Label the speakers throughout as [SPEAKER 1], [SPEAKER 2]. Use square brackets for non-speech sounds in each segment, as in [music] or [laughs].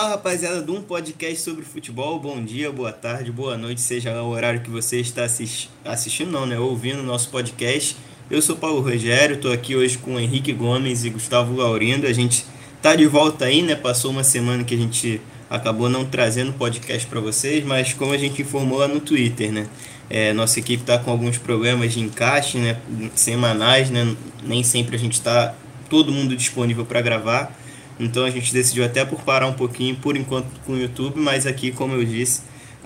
[SPEAKER 1] Fala rapaziada de um podcast sobre futebol. Bom dia, boa tarde, boa noite, seja lá o horário que você está assisti assistindo, não, né? Ouvindo o nosso podcast. Eu sou Paulo Rogério, estou aqui hoje com Henrique Gomes e Gustavo Laurindo. A gente tá de volta aí, né? Passou uma semana que a gente acabou não trazendo podcast para vocês, mas como a gente informou lá no Twitter, né? É, nossa equipe está com alguns problemas de encaixe, né? Semanais, né? Nem sempre a gente está todo mundo disponível para gravar. Então a gente decidiu até por parar um pouquinho por enquanto com o YouTube, mas aqui, como eu disse,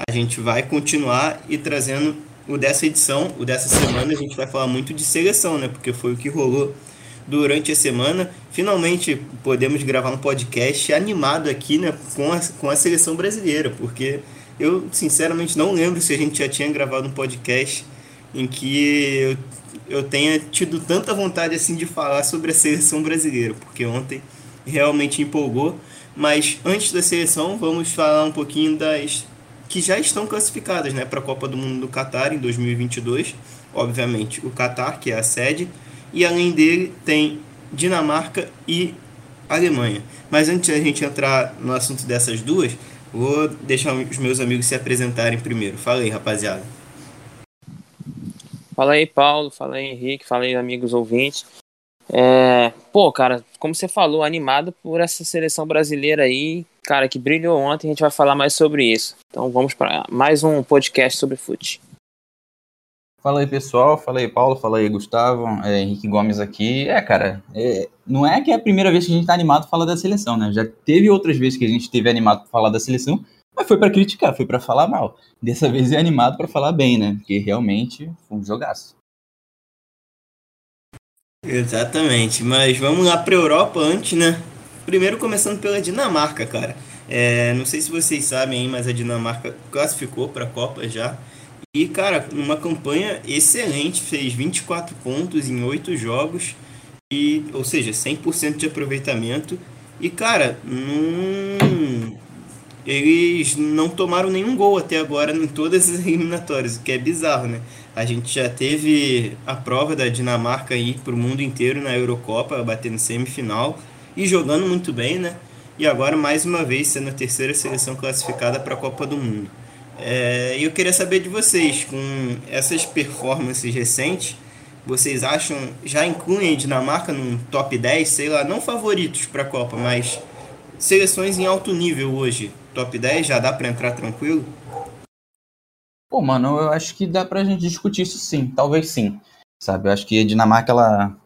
[SPEAKER 1] a gente vai continuar e trazendo o dessa edição, o dessa semana, a gente vai falar muito de seleção, né? Porque foi o que rolou durante a semana. Finalmente podemos gravar um podcast animado aqui, né, com a, com a seleção brasileira, porque eu sinceramente não lembro se a gente já tinha gravado um podcast em que eu, eu tenha tido tanta vontade assim de falar sobre a seleção brasileira, porque ontem realmente empolgou. Mas antes da seleção, vamos falar um pouquinho das que já estão classificadas né, para a Copa do Mundo do Catar em 2022. Obviamente, o Catar, que é a sede, e além dele tem Dinamarca e Alemanha. Mas antes da gente entrar no assunto dessas duas, vou deixar os meus amigos se apresentarem primeiro. Fala aí, rapaziada.
[SPEAKER 2] Fala aí, Paulo. Fala aí, Henrique. Fala aí, amigos ouvintes. É, pô, cara, como você falou, animado por essa seleção brasileira aí, cara, que brilhou ontem, a gente vai falar mais sobre isso. Então vamos para mais um podcast sobre fute.
[SPEAKER 3] Fala aí, pessoal. Fala aí, Paulo. Fala aí, Gustavo. É, Henrique Gomes aqui. É, cara, é, não é que é a primeira vez que a gente tá animado falar da seleção, né? Já teve outras vezes que a gente teve animado para falar da seleção, mas foi para criticar, foi para falar mal. Dessa vez é animado para falar bem, né? Porque realmente foi um jogaço.
[SPEAKER 1] Exatamente, mas vamos lá para a Europa antes, né? Primeiro começando pela Dinamarca, cara. É, não sei se vocês sabem, mas a Dinamarca classificou para a Copa já. E, cara, uma campanha excelente, fez 24 pontos em 8 jogos, e, ou seja, 100% de aproveitamento. E, cara, não... eles não tomaram nenhum gol até agora em todas as [laughs] eliminatórias, o que é bizarro, né? A gente já teve a prova da Dinamarca ir para o mundo inteiro na Eurocopa, batendo semifinal e jogando muito bem, né? E agora, mais uma vez, sendo a terceira seleção classificada para a Copa do Mundo. É, eu queria saber de vocês, com essas performances recentes, vocês acham, já incluem a Dinamarca num top 10, sei lá, não favoritos para a Copa, mas seleções em alto nível hoje, top 10, já dá para entrar tranquilo?
[SPEAKER 3] Pô, mano, eu acho que dá pra gente discutir isso sim, talvez sim. Sabe, eu acho que a Dinamarca, ela,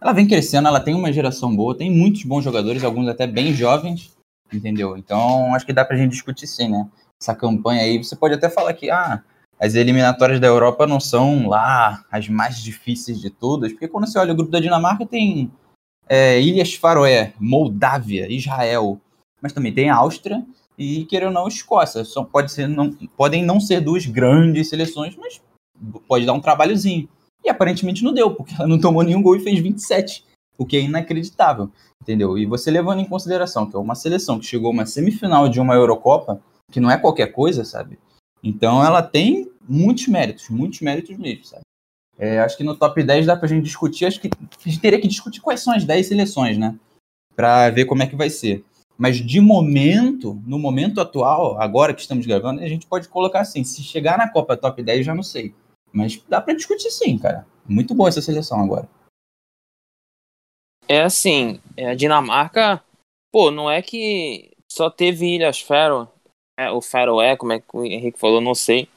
[SPEAKER 3] ela vem crescendo, ela tem uma geração boa, tem muitos bons jogadores, alguns até bem jovens, entendeu? Então, acho que dá pra gente discutir sim, né? Essa campanha aí, você pode até falar que, ah, as eliminatórias da Europa não são lá as mais difíceis de todas, porque quando você olha o grupo da Dinamarca, tem é, Ilhas Faroé, Moldávia, Israel, mas também tem a Áustria e, querendo ou não, Escócia. Só pode ser, não, podem não ser duas grandes seleções, mas pode dar um trabalhozinho. E aparentemente não deu, porque ela não tomou nenhum gol e fez 27, o que é inacreditável, entendeu? E você levando em consideração que é uma seleção que chegou a uma semifinal de uma Eurocopa, que não é qualquer coisa, sabe? Então ela tem muitos méritos, muitos méritos mesmo, sabe? É, acho que no top 10 dá pra gente discutir, acho que a gente teria que discutir quais são as 10 seleções, né? Pra ver como é que vai ser. Mas de momento, no momento atual, agora que estamos gravando, a gente pode colocar assim: se chegar na Copa Top 10, já não sei. Mas dá para discutir sim, cara. Muito boa essa seleção agora.
[SPEAKER 2] É assim, é, a Dinamarca, pô, não é que só teve Ilhas Faroe, é, o Faroé, como é que o Henrique falou, não sei.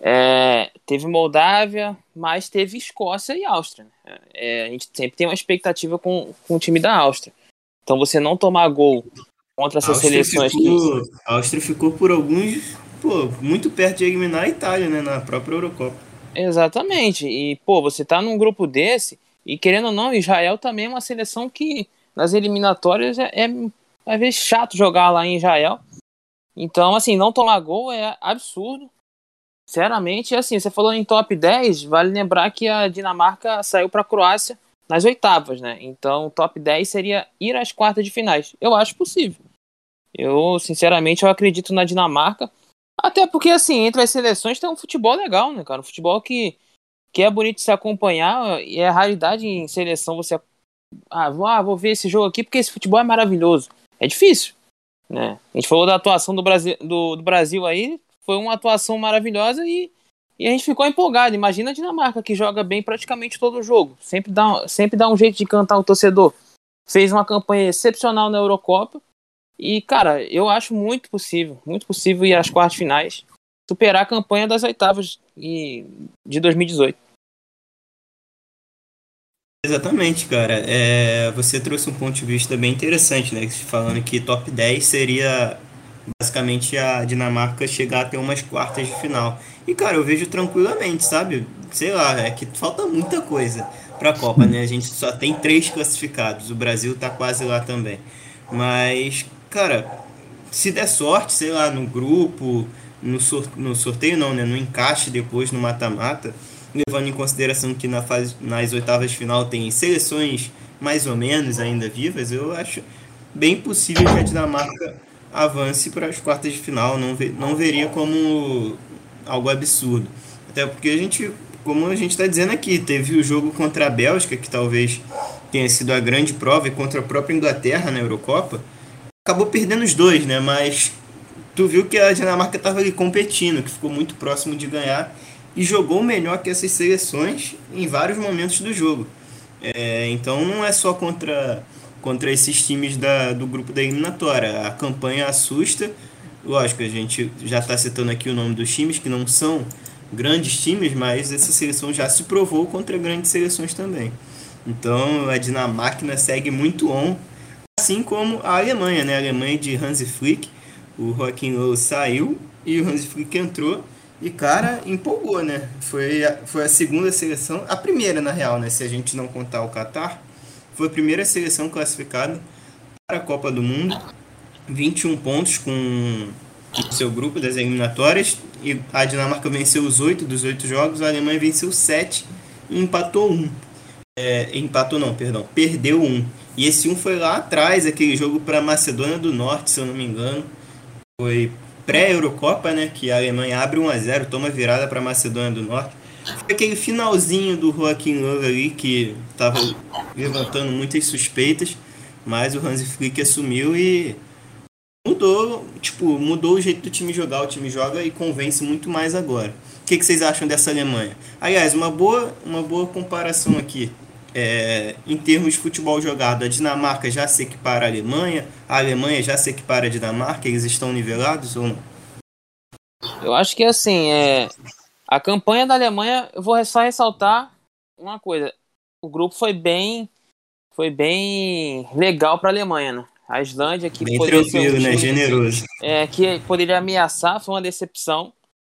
[SPEAKER 2] É, teve Moldávia, mas teve Escócia e Áustria. Né? É, a gente sempre tem uma expectativa com, com o time da Áustria. Então você não tomar gol contra essas seleções
[SPEAKER 1] ficou, que... A Áustria ficou por alguns, pô, muito perto de eliminar a Itália, né, na própria Eurocopa.
[SPEAKER 2] Exatamente. E, pô, você tá num grupo desse, e querendo ou não, Israel também é uma seleção que nas eliminatórias é, é às vezes chato jogar lá em Israel. Então, assim, não tomar gol é absurdo. Sinceramente, assim, você falou em top 10, vale lembrar que a Dinamarca saiu para a Croácia nas oitavas, né? Então, top 10 seria ir às quartas de finais. Eu acho possível. Eu, sinceramente, eu acredito na Dinamarca. Até porque, assim, entre as seleções tem um futebol legal, né, cara? Um futebol que, que é bonito de se acompanhar e é raridade em seleção você. Ah vou, ah, vou ver esse jogo aqui porque esse futebol é maravilhoso. É difícil. Né? A gente falou da atuação do Brasil, do, do Brasil aí, foi uma atuação maravilhosa e, e a gente ficou empolgado. Imagina a Dinamarca, que joga bem praticamente todo jogo, sempre dá, sempre dá um jeito de cantar o torcedor. Fez uma campanha excepcional na Eurocopa e, cara, eu acho muito possível, muito possível ir às quartas finais, superar a campanha das oitavas de 2018.
[SPEAKER 1] Exatamente, cara. É, você trouxe um ponto de vista bem interessante, né? Falando que top 10 seria basicamente a Dinamarca chegar até umas quartas de final. E, cara, eu vejo tranquilamente, sabe? Sei lá, é que falta muita coisa para a Copa, né? A gente só tem três classificados. O Brasil tá quase lá também. Mas, cara, se der sorte, sei lá, no grupo, no, no sorteio não, né? No encaixe depois, no mata-mata levando em consideração que na fase, nas oitavas de final tem seleções mais ou menos ainda vivas, eu acho bem possível que a Dinamarca avance para as quartas de final. Não, ve, não veria como algo absurdo. Até porque a gente, como a gente está dizendo aqui, teve o jogo contra a Bélgica, que talvez tenha sido a grande prova, e contra a própria Inglaterra na Eurocopa. Acabou perdendo os dois, né? Mas tu viu que a Dinamarca estava ali competindo, que ficou muito próximo de ganhar e jogou melhor que essas seleções em vários momentos do jogo. É, então não é só contra, contra esses times da, do grupo da eliminatória. A campanha assusta. Lógico, a gente já está citando aqui o nome dos times, que não são grandes times, mas essa seleção já se provou contra grandes seleções também. Então a Dinamarca segue muito on, assim como a Alemanha, né? A Alemanha de Hansi Flick, o Joachim Low saiu e o Hansi Flick entrou e, cara, empolgou, né? Foi a, foi a segunda seleção, a primeira, na real, né? Se a gente não contar o Qatar, foi a primeira seleção classificada para a Copa do Mundo. 21 pontos com seu grupo das eliminatórias. E a Dinamarca venceu os oito dos oito jogos, a Alemanha venceu sete e empatou um. É, empatou não, perdão, perdeu um. E esse um foi lá atrás, aquele jogo para a Macedônia do Norte, se eu não me engano. Foi pré-Eurocopa, né? Que a Alemanha abre 1 a 0 toma virada para a Macedônia do Norte. Aquele finalzinho do Joaquim Löw ali que estava levantando muitas suspeitas, mas o Hansi Flick assumiu e mudou, tipo, mudou o jeito do time jogar. O time joga e convence muito mais agora. O que, que vocês acham dessa Alemanha? Aliás, uma boa, uma boa comparação aqui é, em termos de futebol jogado, a Dinamarca já se equipara à Alemanha, a Alemanha já se equipara à Dinamarca, eles estão nivelados ou não?
[SPEAKER 2] Eu acho que assim, é, a campanha da Alemanha, eu vou só ressaltar uma coisa, o grupo foi bem foi bem legal para a Alemanha, né? A Islândia que
[SPEAKER 1] bem tranquilo, um né? Generoso.
[SPEAKER 2] É, que poderia ameaçar, foi uma decepção.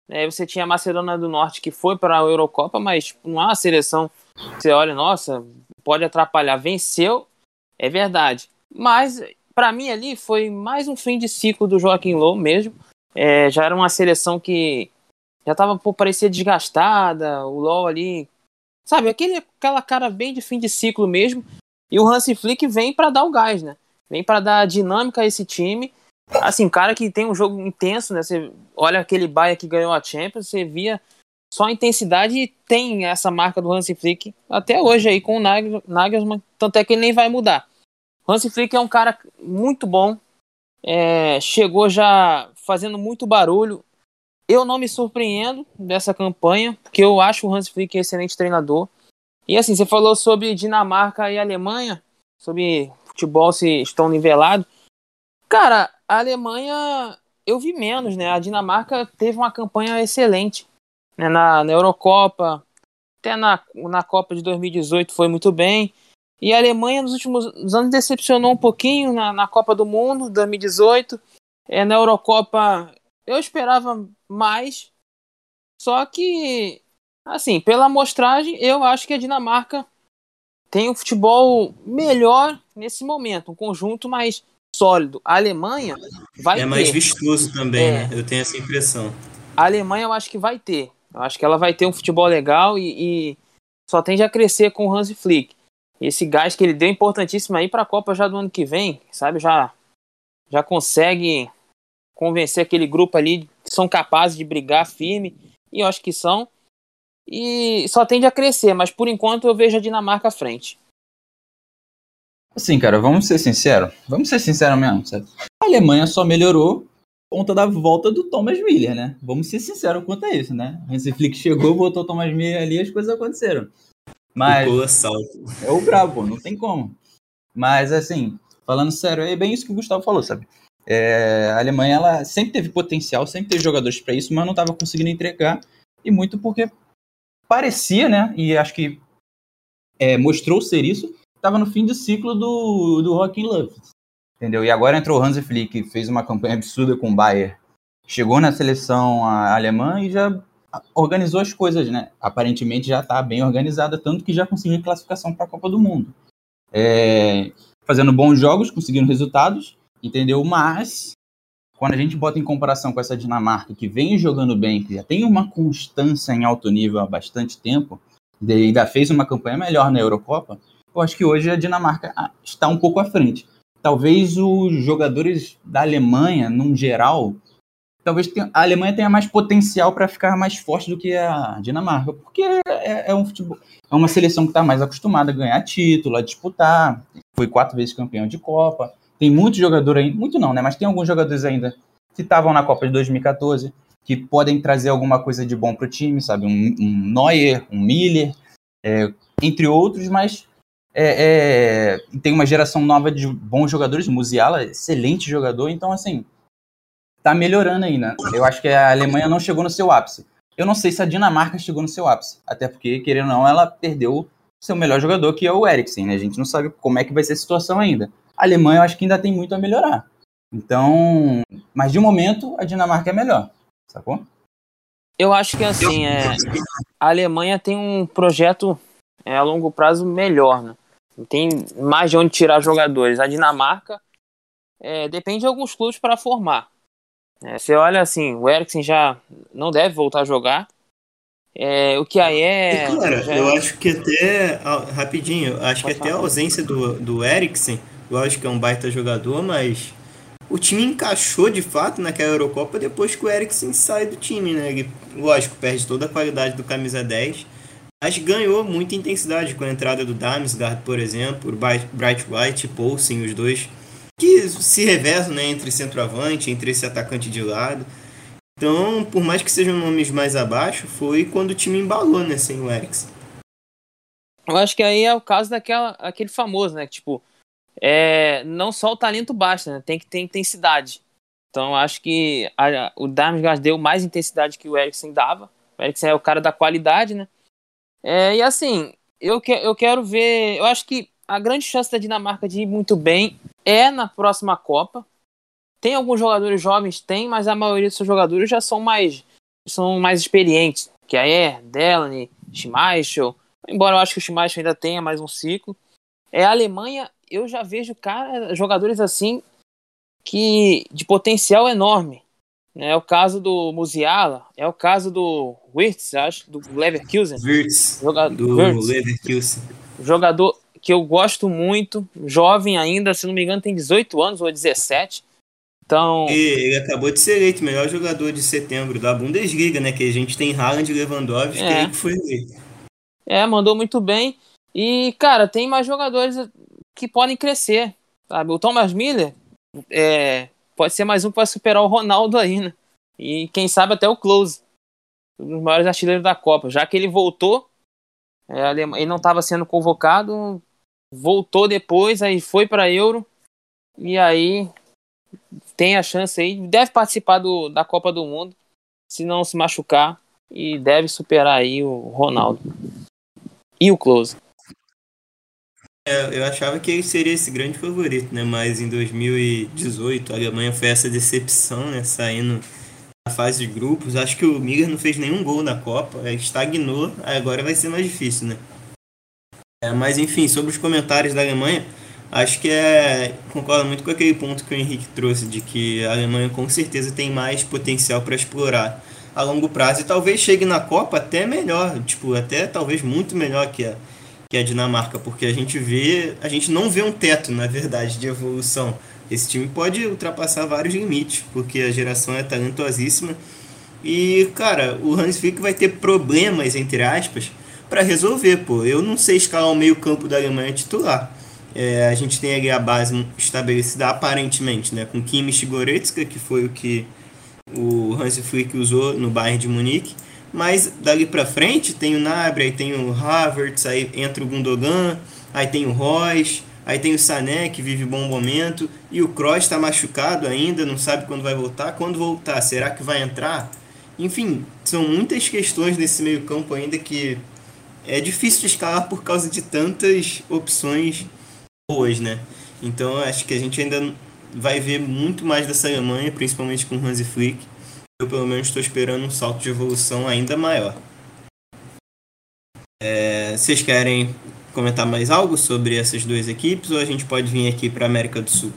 [SPEAKER 2] É, você tinha a Macedônia do Norte que foi para a Eurocopa, mas não há uma seleção você olha, nossa, pode atrapalhar. Venceu, é verdade. Mas, para mim, ali foi mais um fim de ciclo do Joaquim Low mesmo. É, já era uma seleção que já tava, pô, parecia desgastada. O Low ali, sabe, aquele, aquela cara bem de fim de ciclo mesmo. E o Hansi Flick vem para dar o gás, né? Vem para dar dinâmica a esse time. Assim, cara que tem um jogo intenso, né? Você olha aquele Bahia que ganhou a Champions, você via só a intensidade tem essa marca do Hansi Flick até hoje aí com o Nagelsmann, tanto é que ele nem vai mudar. Hansi Flick é um cara muito bom, é, chegou já fazendo muito barulho. Eu não me surpreendo dessa campanha, porque eu acho o Hansi Flick excelente treinador. E assim, você falou sobre Dinamarca e Alemanha, sobre futebol se estão nivelados. Cara, a Alemanha eu vi menos, né? A Dinamarca teve uma campanha excelente né, na, na Eurocopa, até na, na Copa de 2018 foi muito bem. E a Alemanha nos últimos anos decepcionou um pouquinho na, na Copa do Mundo, 2018. É, na Eurocopa eu esperava mais. Só que, assim, pela amostragem, eu acho que a Dinamarca tem um futebol melhor nesse momento, um conjunto mais sólido. A Alemanha vai
[SPEAKER 1] é
[SPEAKER 2] ter. É
[SPEAKER 1] mais vistoso também, é. né? Eu tenho essa impressão.
[SPEAKER 2] A Alemanha eu acho que vai ter. Eu acho que ela vai ter um futebol legal e, e só tende a crescer com o Hansi Flick. Esse gás que ele deu é importantíssimo aí para a Copa já do ano que vem, sabe? Já, já consegue convencer aquele grupo ali que são capazes de brigar firme, e eu acho que são. E só tende a crescer, mas por enquanto eu vejo a Dinamarca à frente.
[SPEAKER 3] Assim, cara, vamos ser sinceros. Vamos ser sinceros mesmo, sabe? A Alemanha só melhorou por conta da volta do Thomas Miller, né? Vamos ser sinceros quanto a isso, né? Hansi Flick chegou, botou o Thomas Miller ali e as coisas aconteceram. Mas. É o brabo, não tem como. Mas, assim, falando sério, é bem isso que o Gustavo falou, sabe? É, a Alemanha ela sempre teve potencial, sempre teve jogadores para isso, mas não estava conseguindo entregar. E muito porque parecia, né? E acho que é, mostrou ser isso, estava no fim do ciclo do, do Joaquim Love. Entendeu? E agora entrou o Hansi Flick, fez uma campanha absurda com o Bayern, chegou na seleção alemã e já organizou as coisas, né? Aparentemente já está bem organizada, tanto que já conseguiu classificação para a Copa do Mundo. É, fazendo bons jogos, conseguindo resultados, entendeu? Mas quando a gente bota em comparação com essa Dinamarca, que vem jogando bem, que já tem uma constância em alto nível há bastante tempo, e ainda fez uma campanha melhor na Eurocopa, eu acho que hoje a Dinamarca ah, está um pouco à frente. Talvez os jogadores da Alemanha, num geral, talvez a Alemanha tenha mais potencial para ficar mais forte do que a Dinamarca, porque é, é um futebol, é uma seleção que está mais acostumada a ganhar título, a disputar, foi quatro vezes campeão de Copa. Tem muitos jogadores ainda, muito não, né? Mas tem alguns jogadores ainda que estavam na Copa de 2014 que podem trazer alguma coisa de bom para o time, sabe? Um, um Neuer, um Miller, é, entre outros, mas é, é, tem uma geração nova de bons jogadores. Musiala, excelente jogador, então assim tá melhorando aí, né? Eu acho que a Alemanha não chegou no seu ápice. Eu não sei se a Dinamarca chegou no seu ápice, até porque, querendo ou não, ela perdeu seu melhor jogador, que é o Eriksen, né? A gente não sabe como é que vai ser a situação ainda. A Alemanha, eu acho que ainda tem muito a melhorar. Então, mas de momento, a Dinamarca é melhor, sacou?
[SPEAKER 2] Eu acho que assim, é, a Alemanha tem um projeto é, a longo prazo melhor, né? Tem mais de onde tirar jogadores. A Dinamarca é, depende de alguns clubes para formar. É, você olha assim, o Eriksen já não deve voltar a jogar. É, o que aí é.
[SPEAKER 1] E, cara, já... eu acho que até. Rapidinho, acho Pode que até a ausência do, do Eriksen, lógico que é um baita jogador, mas o time encaixou de fato naquela Eurocopa depois que o Eriksen sai do time, né? Ele, lógico, perde toda a qualidade do camisa 10, mas ganhou muita intensidade com a entrada do Damsgaard, por exemplo, o Bright White Poulsen, os dois que se reversam né, entre centroavante, entre esse atacante de lado. Então, por mais que sejam nomes mais abaixo, foi quando o time embalou, né, sem o Eriksen.
[SPEAKER 2] Eu acho que aí é o caso daquela, aquele famoso, né, tipo, é, não só o talento basta, né, tem que ter intensidade. Então, acho que a, o Damsgaard deu mais intensidade que o Eriksen dava. O Eriksen é o cara da qualidade, né? É, e assim, eu, que, eu quero ver. Eu acho que a grande chance da Dinamarca de ir muito bem é na próxima Copa. Tem alguns jogadores jovens, tem, mas a maioria dos seus jogadores já são mais são mais experientes, que a Er, Delaney, Schmeichel, embora eu acho que o Schmeichel ainda tenha mais um ciclo. É a Alemanha, eu já vejo cara, jogadores assim que de potencial enorme. É o caso do Musiala, é o caso do Wirtz, acho, do Leverkusen.
[SPEAKER 1] Wirtz, jogador, do Wirtz, Leverkusen.
[SPEAKER 2] Jogador que eu gosto muito, jovem ainda, se não me engano tem 18 anos ou 17. Então...
[SPEAKER 1] E ele acabou de ser eleito melhor jogador de setembro da Bundesliga, né? Que a gente tem Haaland e Lewandowski, é. que foi eleito.
[SPEAKER 2] É, mandou muito bem. E, cara, tem mais jogadores que podem crescer, sabe? O Thomas Miller é, pode ser mais um para superar o Ronaldo aí, né? E quem sabe até o Close, um dos maiores artilheiros da Copa. Já que ele voltou, é, ele não estava sendo convocado, voltou depois, aí foi para Euro e aí tem a chance aí, deve participar do, da Copa do Mundo, se não se machucar e deve superar aí o Ronaldo e o Close.
[SPEAKER 1] É, eu achava que ele seria esse grande favorito, né? Mas em 2018 a Alemanha foi essa decepção, né? Saindo na fase de grupos. Acho que o Miller não fez nenhum gol na Copa, estagnou, agora vai ser mais difícil, né? É, mas enfim, sobre os comentários da Alemanha, acho que é. Concordo muito com aquele ponto que o Henrique trouxe, de que a Alemanha com certeza tem mais potencial para explorar a longo prazo e talvez chegue na Copa até melhor, tipo, até talvez muito melhor que a, que a Dinamarca, porque a gente vê. A gente não vê um teto, na verdade, de evolução. Esse time pode ultrapassar vários limites, porque a geração é talentosíssima. E, cara, o Hans Flick vai ter problemas, entre aspas, para resolver, pô. Eu não sei escalar o meio-campo da Alemanha titular. É, a gente tem ali a base estabelecida aparentemente, né? Com Kimmich e Goretzka, que foi o que o Hansi Flick usou no Bayern de Munique. Mas dali para frente tem o Nabre, aí tem o Havertz, aí entra o Gundogan, aí tem o Royce, aí tem o Sané que vive bom momento e o Kroos está machucado ainda, não sabe quando vai voltar. Quando voltar, será que vai entrar? Enfim, são muitas questões nesse meio campo ainda que é difícil escalar por causa de tantas opções boas, né? Então acho que a gente ainda vai ver muito mais dessa Alemanha, principalmente com Hansi Flick. Eu pelo menos estou esperando um salto de evolução ainda maior. É, vocês querem comentar mais algo sobre essas duas equipes ou a gente pode vir aqui para a América do Sul?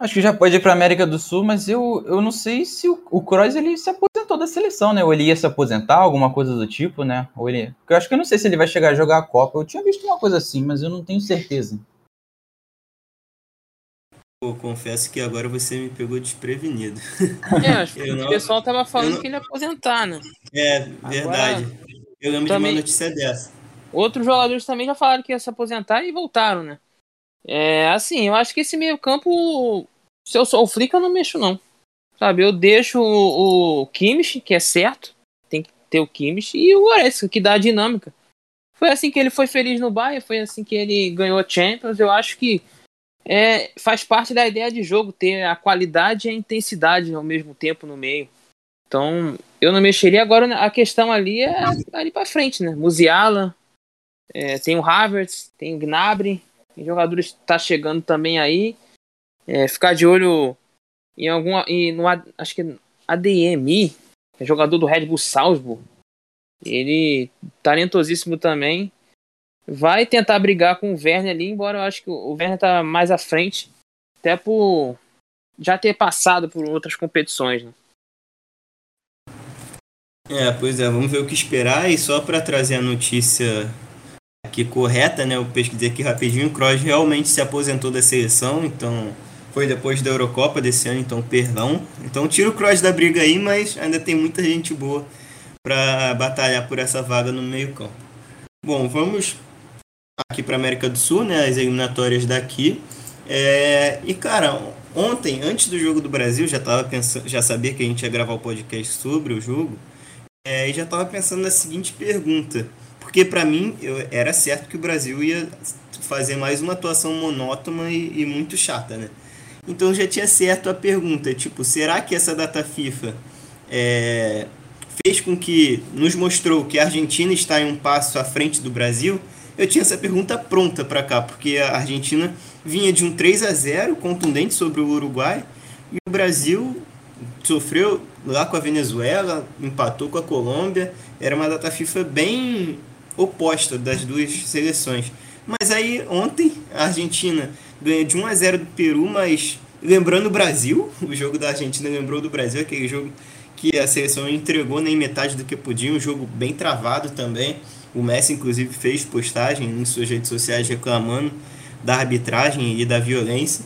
[SPEAKER 3] Acho que já pode ir para a América do Sul, mas eu, eu não sei se o, o Kroos ele se aposentou da seleção, né? Ou ele ia se aposentar, alguma coisa do tipo, né? Ou ele, eu acho que eu não sei se ele vai chegar a jogar a Copa. Eu tinha visto uma coisa assim, mas eu não tenho certeza.
[SPEAKER 1] Pô, confesso que agora você me pegou desprevenido.
[SPEAKER 2] É, acho [laughs] que o pessoal tava falando não... que ele ia aposentar, né?
[SPEAKER 1] É, verdade. Agora, eu lembro também, de uma notícia dessa.
[SPEAKER 2] Outros jogadores também já falaram que ia se aposentar e voltaram, né? É, assim, eu acho que esse meio campo, se eu sou o Flick, eu não mexo não. Sabe, eu deixo o, o Kimmich, que é certo, tem que ter o Kimmich, e o Goretzka, que dá a dinâmica. Foi assim que ele foi feliz no Bayern, foi assim que ele ganhou a Champions. Eu acho que é, faz parte da ideia de jogo ter a qualidade e a intensidade ao mesmo tempo no meio. Então, eu não mexeria. Agora, a questão ali é ali para frente, né? Musiala, é, tem o Havertz, tem o Gnabry, tem jogadores que tá chegando também aí. É, ficar de olho em alguma. Em, no, acho que ADMI, é jogador do Red Bull Salzburg. Ele talentosíssimo também vai tentar brigar com o Werner ali, embora eu acho que o Werner tá mais à frente, até por já ter passado por outras competições. Né?
[SPEAKER 1] É, pois é, vamos ver o que esperar. E só para trazer a notícia aqui correta, né? Eu pesquisei aqui rapidinho. O Kroos realmente se aposentou da seleção, então foi depois da Eurocopa desse ano, então perdão. Então tira o Kroos da briga aí, mas ainda tem muita gente boa para batalhar por essa vaga no meio-campo. Bom, vamos aqui para América do Sul, né, as eliminatórias daqui. É, e cara, ontem, antes do jogo do Brasil, já tava pensando, já sabia que a gente ia gravar o podcast sobre o jogo, é, e já estava pensando na seguinte pergunta, porque para mim eu, era certo que o Brasil ia fazer mais uma atuação monótona e, e muito chata, né? Então já tinha certo a pergunta, tipo, será que essa data FIFA é, fez com que nos mostrou que a Argentina está em um passo à frente do Brasil? Eu tinha essa pergunta pronta para cá, porque a Argentina vinha de um 3 a 0 contundente sobre o Uruguai e o Brasil sofreu lá com a Venezuela, empatou com a Colômbia. Era uma data FIFA bem oposta das duas seleções. Mas aí ontem a Argentina ganha de 1 a 0 do Peru, mas lembrando o Brasil, o jogo da Argentina lembrou do Brasil, aquele jogo que a seleção entregou nem metade do que podia, um jogo bem travado também. O Messi, inclusive, fez postagem em suas redes sociais reclamando da arbitragem e da violência.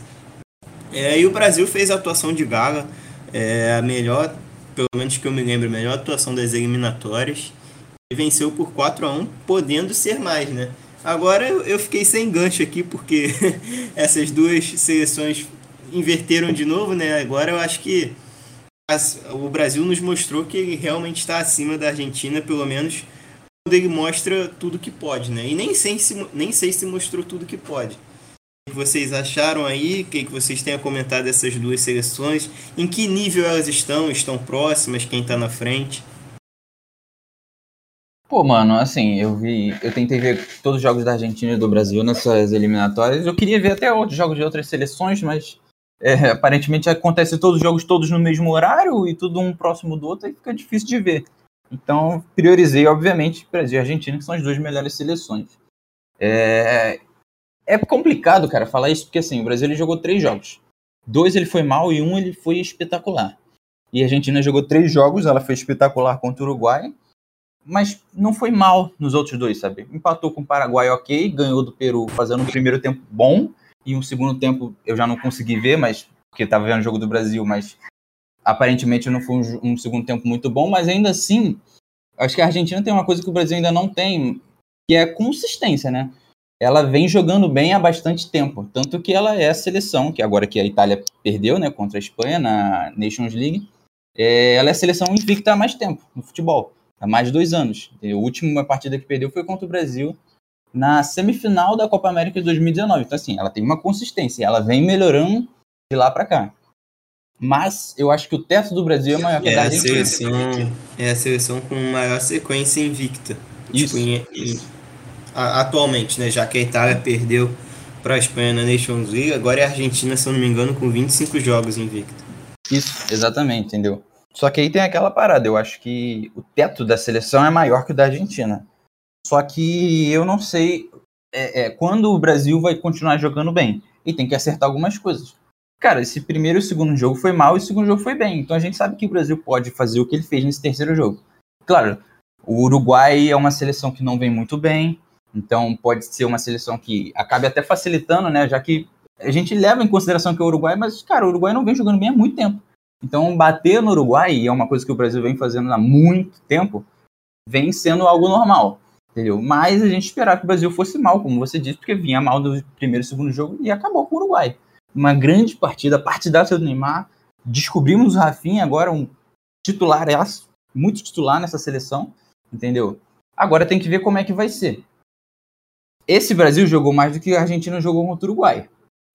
[SPEAKER 1] É, e o Brasil fez a atuação de gala, é, a melhor, pelo menos que eu me lembro, a melhor atuação das eliminatórias. E venceu por 4 a 1 podendo ser mais, né? Agora eu fiquei sem gancho aqui, porque [laughs] essas duas seleções inverteram de novo, né? Agora eu acho que o Brasil nos mostrou que ele realmente está acima da Argentina, pelo menos quando ele mostra tudo que pode, né? E nem sei se, nem sei se mostrou tudo que pode. O que vocês acharam aí? O que vocês têm a comentar dessas duas seleções? Em que nível elas estão? Estão próximas? Quem está na frente?
[SPEAKER 3] Pô, mano, assim, eu vi. Eu tentei ver todos os jogos da Argentina e do Brasil nessas eliminatórias. Eu queria ver até outros jogos de outras seleções, mas é, aparentemente acontece todos os jogos todos no mesmo horário e tudo um próximo do outro, e fica difícil de ver. Então, priorizei, obviamente, Brasil e Argentina, que são as duas melhores seleções. É, é complicado, cara, falar isso, porque assim, o Brasil ele jogou três jogos. Dois ele foi mal e um ele foi espetacular. E a Argentina jogou três jogos, ela foi espetacular contra o Uruguai, mas não foi mal nos outros dois, sabe? Empatou com o Paraguai, ok, ganhou do Peru fazendo um primeiro tempo bom, e um segundo tempo eu já não consegui ver, mas porque estava vendo o jogo do Brasil, mas aparentemente não foi um, um, segundo tempo muito bom, mas ainda assim, acho que a Argentina tem uma coisa que o Brasil ainda não tem, que é consistência, né? ela vem jogando bem há bastante tempo. Tanto que ela é a seleção, que agora que a Itália perdeu né, contra a Espanha na Nations League, é, ela é a seleção invicta há mais tempo no futebol, há mais de dois anos. A última partida que perdeu foi contra o Brasil na semifinal da Copa América de 2019. Então, assim, ela tem uma consistência, ela vem melhorando de lá para cá. Mas eu acho que o teto do Brasil é maior que
[SPEAKER 1] é
[SPEAKER 3] a
[SPEAKER 1] da Seleção, é a seleção com maior sequência invicta.
[SPEAKER 3] Isso.
[SPEAKER 1] Tipo, em, em, a, atualmente, né? Já que a Itália perdeu para a Espanha na Nations League, agora é a Argentina, se eu não me engano, com 25 jogos invicta.
[SPEAKER 3] Isso, exatamente, entendeu? Só que aí tem aquela parada, eu acho que o teto da seleção é maior que o da Argentina. Só que eu não sei é, é, quando o Brasil vai continuar jogando bem. E tem que acertar algumas coisas. Cara, esse primeiro e segundo jogo foi mal e o segundo jogo foi bem. Então a gente sabe que o Brasil pode fazer o que ele fez nesse terceiro jogo. Claro, o Uruguai é uma seleção que não vem muito bem, então pode ser uma seleção que acabe até facilitando, né? Já que a gente leva em consideração que é o Uruguai, mas, cara, o Uruguai não vem jogando bem há muito tempo. Então, bater no Uruguai, e é uma coisa que o Brasil vem fazendo há muito tempo, vem sendo algo normal, entendeu? Mas a gente esperava que o Brasil fosse mal, como você disse, porque vinha mal do primeiro e segundo jogo e acabou com o Uruguai uma grande partida, partidaça do Neymar. Descobrimos o Rafinha agora um titular, muito titular nessa seleção, entendeu? Agora tem que ver como é que vai ser. Esse Brasil jogou mais do que a Argentina jogou contra o Uruguai.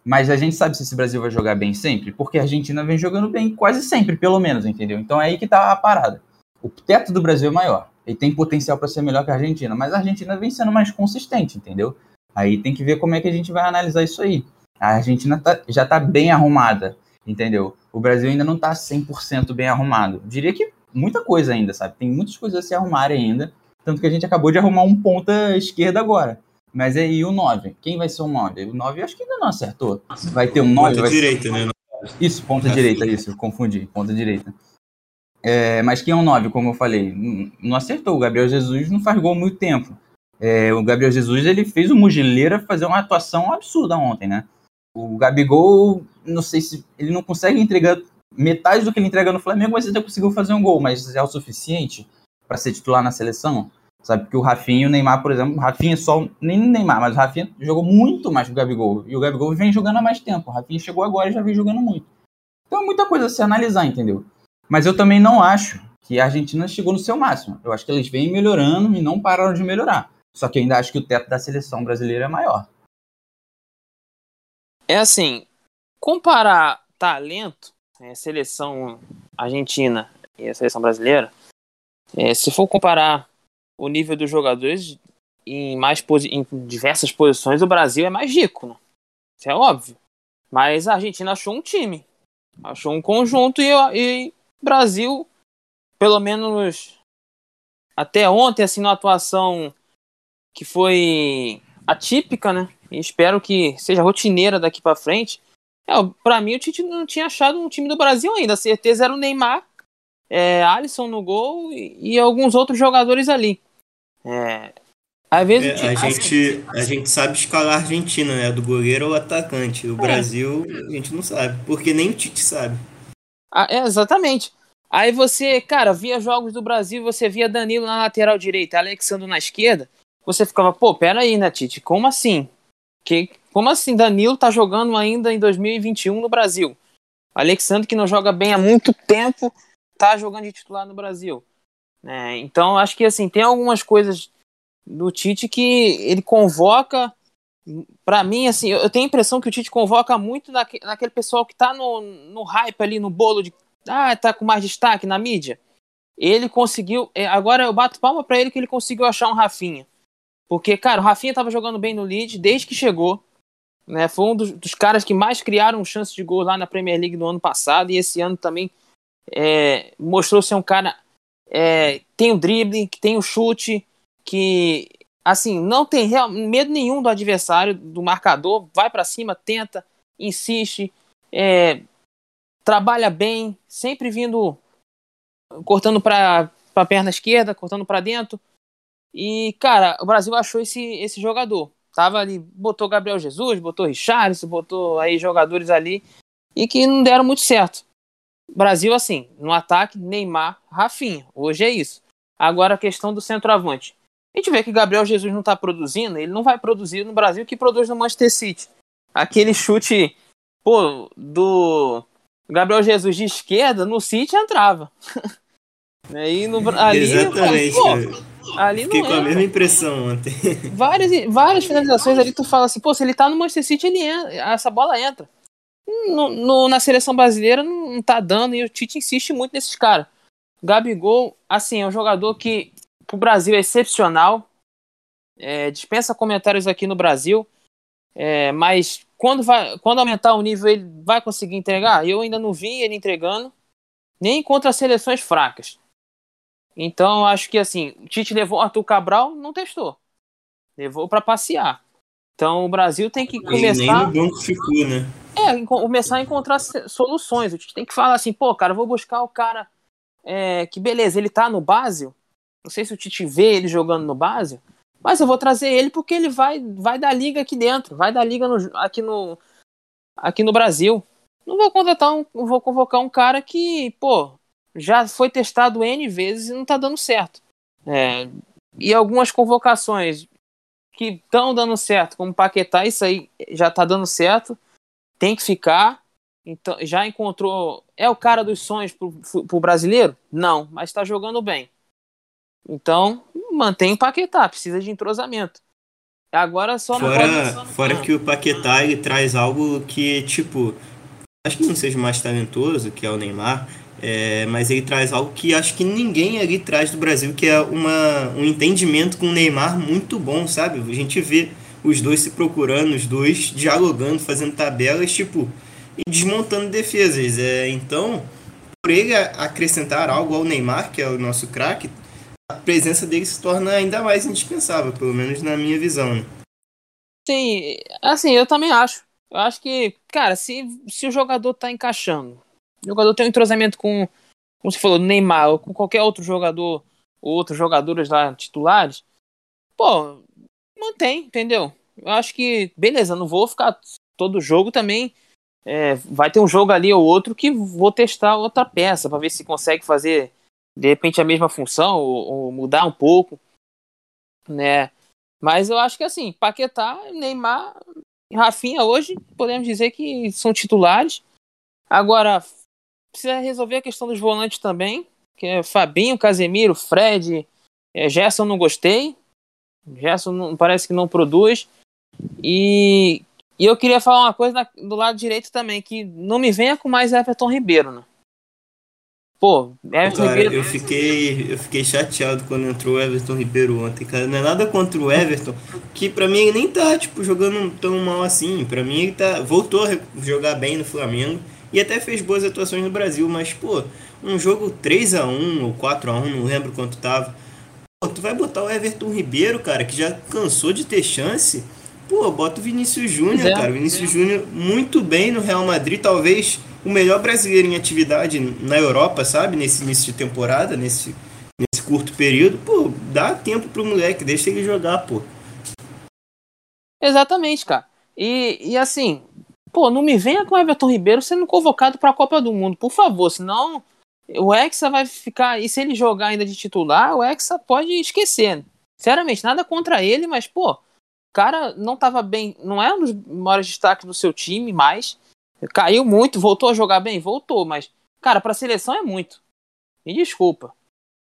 [SPEAKER 3] Mas a gente sabe se esse Brasil vai jogar bem sempre, porque a Argentina vem jogando bem quase sempre, pelo menos, entendeu? Então é aí que tá a parada. O teto do Brasil é maior. Ele tem potencial para ser melhor que a Argentina, mas a Argentina vem sendo mais consistente, entendeu? Aí tem que ver como é que a gente vai analisar isso aí. A Argentina tá, já está bem arrumada, entendeu? O Brasil ainda não está 100% bem arrumado. Diria que muita coisa ainda, sabe? Tem muitas coisas a se arrumarem ainda. Tanto que a gente acabou de arrumar um ponta esquerda agora. Mas aí o 9? Quem vai ser o 9? O 9 eu acho que ainda não acertou. Vai ter um 9?
[SPEAKER 1] Ponta direita,
[SPEAKER 3] ser...
[SPEAKER 1] né?
[SPEAKER 3] Isso, ponta direita, isso, confundi, ponta direita. É, mas quem é o 9, como eu falei? Não acertou. O Gabriel Jesus não faz gol há muito tempo. É, o Gabriel Jesus ele fez o Mugileira fazer uma atuação absurda ontem, né? O Gabigol, não sei se ele não consegue entregar metade do que ele entrega no Flamengo, mas ele conseguiu fazer um gol, mas é o suficiente para ser titular na seleção? Sabe? Porque o Rafinha e o Neymar, por exemplo, o Rafinha só, nem o Neymar, mas o Rafinha jogou muito mais que o Gabigol. E o Gabigol vem jogando há mais tempo. O Rafinha chegou agora e já vem jogando muito. Então é muita coisa a se analisar, entendeu? Mas eu também não acho que a Argentina chegou no seu máximo. Eu acho que eles vêm melhorando e não pararam de melhorar. Só que ainda acho que o teto da seleção brasileira é maior.
[SPEAKER 2] É assim, comparar talento, é, seleção argentina e a seleção brasileira, é, se for comparar o nível dos jogadores em mais em diversas posições, o Brasil é mais rico, né? Isso é óbvio. Mas a Argentina achou um time, achou um conjunto e, e Brasil, pelo menos até ontem, assim, na atuação que foi atípica, né? E espero que seja rotineira daqui para frente. É, para mim, o Tite não tinha achado um time do Brasil ainda. A certeza era o Neymar, é, Alisson no gol e, e alguns outros jogadores ali. É, às vezes,
[SPEAKER 1] é, a, gente, a gente sabe escalar a Argentina, né? Do goleiro ao atacante. O é. Brasil, a gente não sabe, porque nem o Tite sabe.
[SPEAKER 2] Ah, é, exatamente. Aí você, cara, via jogos do Brasil, você via Danilo na lateral direita, Alexandre na esquerda você ficava, pô, pera aí, né, Tite? Como assim? Que, como assim Danilo tá jogando ainda em 2021 no Brasil? Alexandre, que não joga bem há muito tempo, tá jogando de titular no Brasil. É, então, acho que assim, tem algumas coisas do Tite que ele convoca. Para mim, assim, eu tenho a impressão que o Tite convoca muito naque, naquele pessoal que tá no, no hype ali, no bolo de. Ah, tá com mais destaque na mídia. Ele conseguiu. É, agora eu bato palma para ele que ele conseguiu achar um Rafinha. Porque, cara, o Rafinha tava jogando bem no Leeds desde que chegou. Né? Foi um dos, dos caras que mais criaram chance de gol lá na Premier League no ano passado. E esse ano também é, mostrou ser um cara é, tem o drible, que tem o chute, que assim não tem real, medo nenhum do adversário, do marcador, vai para cima, tenta, insiste, é, trabalha bem, sempre vindo cortando para a perna esquerda, cortando para dentro. E, cara, o Brasil achou esse, esse jogador. Tava ali, botou Gabriel Jesus, botou Richarlison, botou aí jogadores ali e que não deram muito certo. Brasil, assim, no ataque, Neymar, Rafinha. Hoje é isso. Agora a questão do centroavante. A gente vê que Gabriel Jesus não tá produzindo, ele não vai produzir no Brasil que produz no Manchester City. Aquele chute, pô, do Gabriel Jesus de esquerda no City entrava. [laughs]
[SPEAKER 1] E no, ali, Exatamente. Pô,
[SPEAKER 2] ali
[SPEAKER 1] Fiquei com
[SPEAKER 2] entra.
[SPEAKER 1] a mesma impressão ontem. [laughs]
[SPEAKER 2] Várias, várias finalizações ali, tu fala assim, pô, se ele tá no Manchester City, ele entra, essa bola entra. No, no, na seleção brasileira não tá dando e o Tite insiste muito nesses caras. Gabigol, assim, é um jogador que pro Brasil é excepcional. É, dispensa comentários aqui no Brasil. É, mas quando, vai, quando aumentar o nível, ele vai conseguir entregar? Eu ainda não vi ele entregando, nem contra seleções fracas. Então, acho que assim, o Tite levou o Arthur Cabral, não testou. Levou para passear. Então, o Brasil tem que começar. E
[SPEAKER 1] nem no banco ficou, né?
[SPEAKER 2] É, começar a encontrar soluções. A gente tem que falar assim, pô, cara, vou buscar o cara é, que, beleza, ele tá no Basel. Não sei se o Tite vê ele jogando no Basel, mas eu vou trazer ele porque ele vai, vai dar liga aqui dentro, vai dar liga no, aqui, no, aqui no Brasil. Não vou contratar um, vou convocar um cara que, pô, já foi testado N vezes e não tá dando certo. É, e algumas convocações que estão dando certo, como Paquetá, isso aí já tá dando certo tem que ficar. Então, já encontrou. É o cara dos sonhos pro, pro brasileiro? Não, mas está jogando bem. Então, mantém o Paquetá, precisa de entrosamento. Agora só
[SPEAKER 1] fora, não Fora que o Paquetá ele traz algo que, tipo, acho que não seja mais talentoso, que é o Neymar, é, mas ele traz algo que acho que ninguém ali traz do Brasil, que é uma, um entendimento com o Neymar muito bom, sabe? A gente vê os dois se procurando, os dois dialogando, fazendo tabelas, tipo, e desmontando defesas. É, então, por ele acrescentar algo ao Neymar, que é o nosso craque, a presença dele se torna ainda mais indispensável, pelo menos na minha visão. Né?
[SPEAKER 2] Sim, assim, eu também acho. Eu acho que, cara, se, se o jogador tá encaixando, o jogador tem um entrosamento com, como você falou, Neymar, ou com qualquer outro jogador, ou outros jogadores lá titulares, pô, mantém, entendeu? Eu acho que, beleza, não vou ficar todo jogo também. É, vai ter um jogo ali ou outro que vou testar outra peça para ver se consegue fazer de repente a mesma função ou, ou, mudar um pouco, né? Mas eu acho que assim, Paquetá, Neymar, Rafinha hoje podemos dizer que são titulares. Agora precisa resolver a questão dos volantes também, que é Fabinho, Casemiro, Fred, é, Gerson não gostei, Gerson não, parece que não produz. E, e eu queria falar uma coisa na, do lado direito também, que não me venha com mais Everton Ribeiro, né? Pô,
[SPEAKER 1] Everton cara, Ribeiro. Eu fiquei, eu fiquei chateado quando entrou o Everton Ribeiro ontem, cara. Não é nada contra o Everton, que pra mim ele nem tá, tipo, jogando tão mal assim. Pra mim ele tá. Voltou a jogar bem no Flamengo e até fez boas atuações no Brasil, mas, pô, um jogo 3 a 1 ou 4 a 1 não lembro quanto tava Pô, tu vai botar o Everton Ribeiro, cara, que já cansou de ter chance. Pô, bota o Vinícius Júnior, é, cara. O Vinícius é. Júnior muito bem no Real Madrid, talvez o melhor brasileiro em atividade na Europa, sabe? Nesse início de temporada, nesse, nesse curto período. Pô, dá tempo pro moleque, deixa ele jogar, pô.
[SPEAKER 2] Exatamente, cara. E, e assim, pô, não me venha com Everton Ribeiro sendo convocado para a Copa do Mundo, por favor, senão o Hexa vai ficar. E se ele jogar ainda de titular, o Hexa pode esquecer. Sinceramente, nada contra ele, mas, pô, o cara não tava bem. Não é um dos maiores destaques do seu time, mas. Caiu muito, voltou a jogar bem? Voltou, mas, cara, pra seleção é muito. Me desculpa.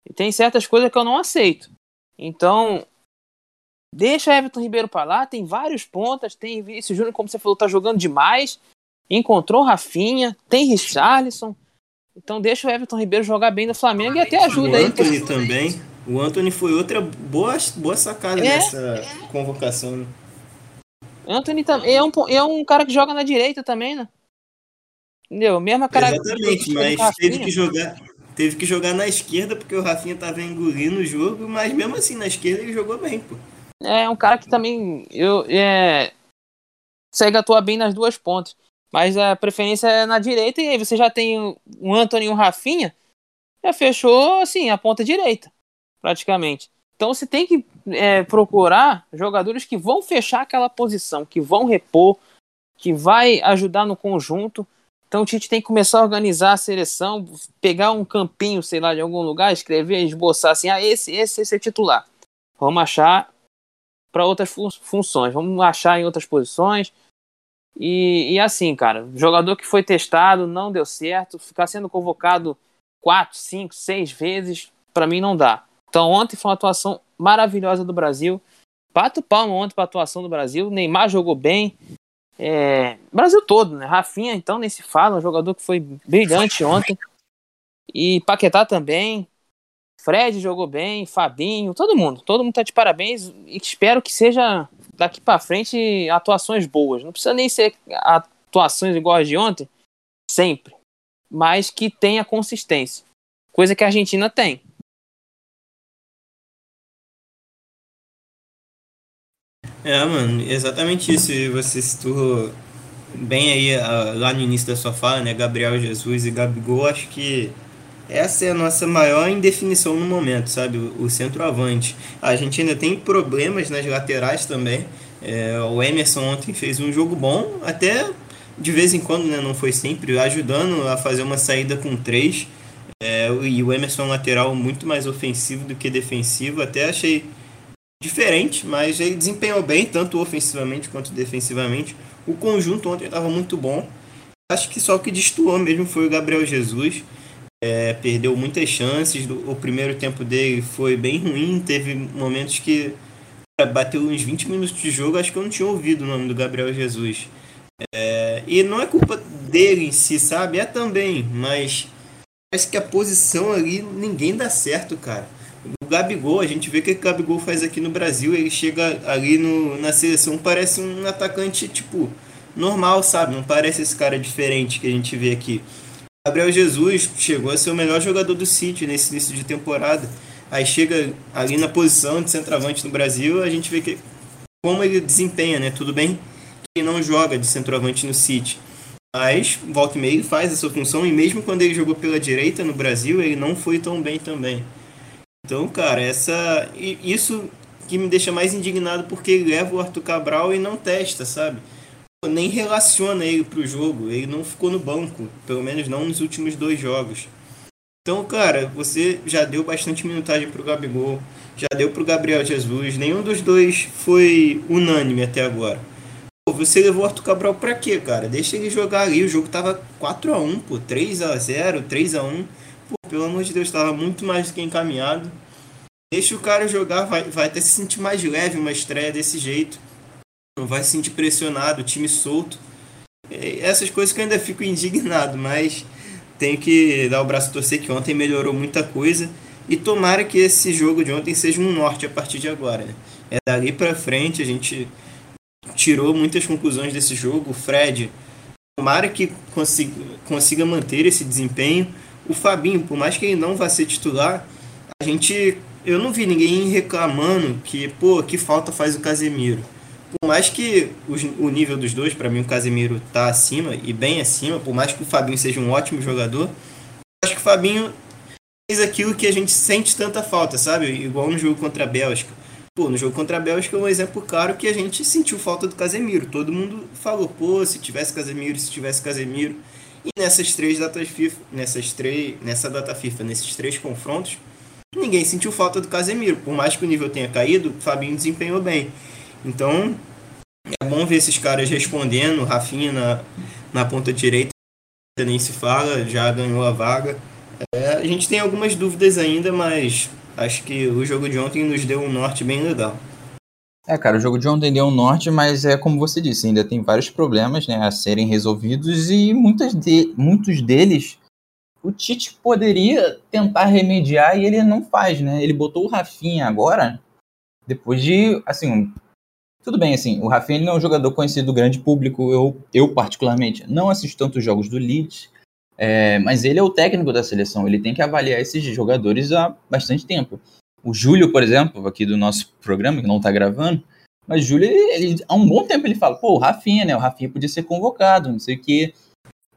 [SPEAKER 2] E tem certas coisas que eu não aceito. Então, deixa Everton Ribeiro para lá, tem vários pontas, tem Vinícius Júnior, como você falou, tá jogando demais. Encontrou Rafinha, tem Richarlison. Então deixa o Everton Ribeiro jogar bem no Flamengo e até ajuda
[SPEAKER 1] o
[SPEAKER 2] aí.
[SPEAKER 1] O Anthony também. O Anthony foi outra boa, boa sacada é, nessa convocação. Né?
[SPEAKER 2] Anthony também é um, é um cara que joga na direita também, né? Entendeu? Mesma cara.
[SPEAKER 1] Exatamente, mas teve que jogar. Teve que jogar na esquerda porque o Rafinha tava engolindo o jogo, mas mesmo assim na esquerda ele jogou bem, pô.
[SPEAKER 2] É um cara que também eu é, consegue atuar bem nas duas pontas. Mas a preferência é na direita e aí você já tem um Anthony e um Rafinha, já fechou assim a ponta direita, praticamente. Então você tem que é, procurar jogadores que vão fechar aquela posição, que vão repor, que vai ajudar no conjunto. Então o Tite tem que começar a organizar a seleção, pegar um campinho, sei lá, de algum lugar, escrever, esboçar assim, ah, esse, esse, esse é titular. Vamos achar para outras fun funções, vamos achar em outras posições. E, e assim, cara, jogador que foi testado, não deu certo, ficar sendo convocado quatro, cinco, seis vezes, para mim não dá. Então ontem foi uma atuação maravilhosa do Brasil. Bato palmo ontem para a atuação do Brasil. Neymar jogou bem. É, Brasil todo, né? Rafinha, então, nem se fala, um jogador que foi brilhante ontem. E Paquetá também. Fred jogou bem, Fabinho, todo mundo. Todo mundo tá de parabéns e espero que seja daqui para frente atuações boas. Não precisa nem ser atuações iguais de ontem, sempre. Mas que tenha consistência. Coisa que a Argentina tem.
[SPEAKER 1] É, mano, exatamente isso. Você citou bem aí lá no início da sua fala, né? Gabriel Jesus e Gabigol, acho que essa é a nossa maior indefinição no momento, sabe? O, centroavante. A gente ainda tem problemas nas laterais também. É, o Emerson ontem fez um jogo bom, até de vez em quando, né? Não foi sempre, ajudando a fazer uma saída com três. É, e o Emerson é um lateral muito mais ofensivo do que defensivo. Até achei diferente, mas ele desempenhou bem, tanto ofensivamente quanto defensivamente. O conjunto ontem estava muito bom. Acho que só o que destoou mesmo foi o Gabriel Jesus. É, perdeu muitas chances. O primeiro tempo dele foi bem ruim. Teve momentos que bateu uns 20 minutos de jogo. Acho que eu não tinha ouvido o nome do Gabriel Jesus. É, e não é culpa dele em si, sabe? É também, mas parece que a posição ali ninguém dá certo, cara. O Gabigol, a gente vê que o Gabigol faz aqui no Brasil, ele chega ali no, na seleção, parece um atacante, tipo, normal, sabe? Não parece esse cara diferente que a gente vê aqui. Gabriel Jesus chegou a ser o melhor jogador do City nesse início de temporada. Aí chega ali na posição de centroavante no Brasil, a gente vê que como ele desempenha, né? Tudo bem que ele não joga de centroavante no City. Mas volta e meio faz essa função e mesmo quando ele jogou pela direita no Brasil, ele não foi tão bem também. Então, cara, essa isso que me deixa mais indignado porque leva o Arthur Cabral e não testa, sabe? Nem relaciona ele pro jogo, ele não ficou no banco, pelo menos não nos últimos dois jogos. Então, cara, você já deu bastante minutagem pro Gabigol, já deu pro Gabriel Jesus, nenhum dos dois foi unânime até agora. Pô, você levou o Arthur Cabral pra quê, cara? Deixa ele jogar ali, o jogo tava 4 a 1 pô, 3 a 0 3 a 1 Pô, pelo amor de Deus, estava muito mais do que encaminhado. Deixa o cara jogar, vai, vai até se sentir mais leve uma estreia desse jeito. Não vai se sentir pressionado, time solto. Essas coisas que eu ainda fico indignado, mas tenho que dar o braço a torcer que ontem melhorou muita coisa. E tomara que esse jogo de ontem seja um norte a partir de agora. Né? É dali para frente, a gente tirou muitas conclusões desse jogo. O Fred, tomara que consiga, consiga manter esse desempenho o Fabinho, por mais que ele não vá ser titular, a gente. Eu não vi ninguém reclamando que, pô, que falta faz o Casemiro. Por mais que o nível dos dois, para mim, o Casemiro tá acima e bem acima, por mais que o Fabinho seja um ótimo jogador, acho que o Fabinho fez aquilo que a gente sente tanta falta, sabe? Igual no jogo contra a Bélgica. Pô, no jogo contra a Bélgica é um exemplo claro que a gente sentiu falta do Casemiro. Todo mundo falou, pô, se tivesse Casemiro, se tivesse Casemiro. E nessas três datas FIFA, nessas três, nessa data FIFA, nesses três confrontos, ninguém sentiu falta do Casemiro. Por mais que o nível tenha caído, o Fabinho desempenhou bem. Então, é bom ver esses caras respondendo. Rafinha na, na ponta direita, nem se fala, já ganhou a vaga. É, a gente tem algumas dúvidas ainda, mas acho que o jogo de ontem nos deu um norte bem legal.
[SPEAKER 3] É, cara, o jogo de ontem deu um norte, mas é como você disse, ainda tem vários problemas né, a serem resolvidos e muitas de, muitos deles o Tite poderia tentar remediar e ele não faz, né? Ele botou o Rafinha agora, depois de, assim, tudo bem, assim, o Rafinha não é um jogador conhecido do grande público, eu, eu particularmente não assisto tantos jogos do Leeds, é, mas ele é o técnico da seleção, ele tem que avaliar esses jogadores há bastante tempo. O Júlio, por exemplo, aqui do nosso programa, que não tá gravando, mas Júlio, ele, ele, há um bom tempo ele fala, pô, o Rafinha, né? O Rafinha podia ser convocado, não sei o quê.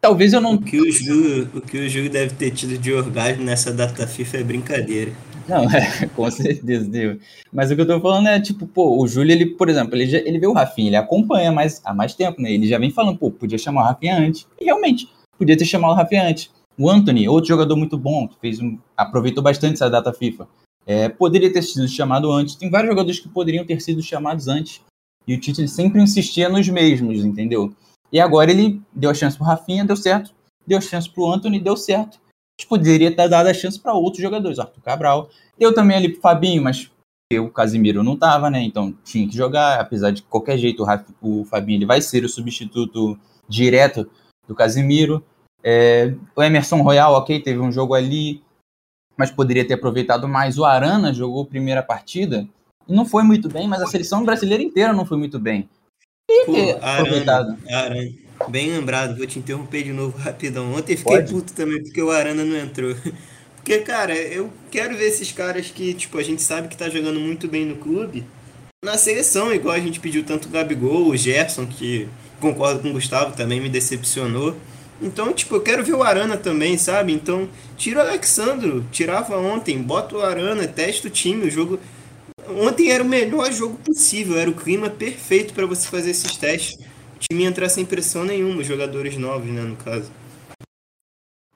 [SPEAKER 3] Talvez eu não.
[SPEAKER 1] O que o Júlio, o que o Júlio deve ter tido de orgasmo nessa data FIFA é brincadeira.
[SPEAKER 3] Não, [laughs] é, com certeza, deu. Mas o que eu tô falando é, tipo, pô, o Júlio, ele, por exemplo, ele, já, ele vê o Rafinha, ele acompanha mais, há mais tempo, né? Ele já vem falando, pô, podia chamar o Rafinha antes. E realmente, podia ter chamado o Rafinha antes. O Anthony, outro jogador muito bom, que fez um, aproveitou bastante essa data FIFA. É, poderia ter sido chamado antes. Tem vários jogadores que poderiam ter sido chamados antes. E o Tite sempre insistia nos mesmos, entendeu? E agora ele deu a chance pro Rafinha, deu certo. Deu a chance pro Anthony, deu certo. Poderia ter dado a chance para outros jogadores. Arthur Cabral. Deu também ali pro Fabinho, mas o Casimiro não tava, né? Então tinha que jogar. Apesar de qualquer jeito o, o Fabinho ele vai ser o substituto direto do Casimiro. É, o Emerson Royal, ok, teve um jogo ali, mas poderia ter aproveitado mais. O Arana jogou a primeira partida e não foi muito bem, mas a seleção brasileira inteira não foi muito bem.
[SPEAKER 1] E Pô, aproveitado. Arana, bem lembrado, vou te interromper de novo [laughs] rapidão. Ontem fiquei Pode? puto também porque o Arana não entrou. [laughs] Porque, cara, eu quero ver esses caras que, tipo, a gente sabe que tá jogando muito bem no clube na seleção, igual a gente pediu tanto o Gabigol, o Gerson, que concordo com o Gustavo, também me decepcionou. Então, tipo, eu quero ver o Arana também, sabe? Então, tira o Alexandro, tirava ontem, bota o Arana, testa o time, o jogo. Ontem era o melhor jogo possível, era o clima perfeito para você fazer esses testes. Time entrar sem pressão nenhuma, os jogadores novos, né, no caso.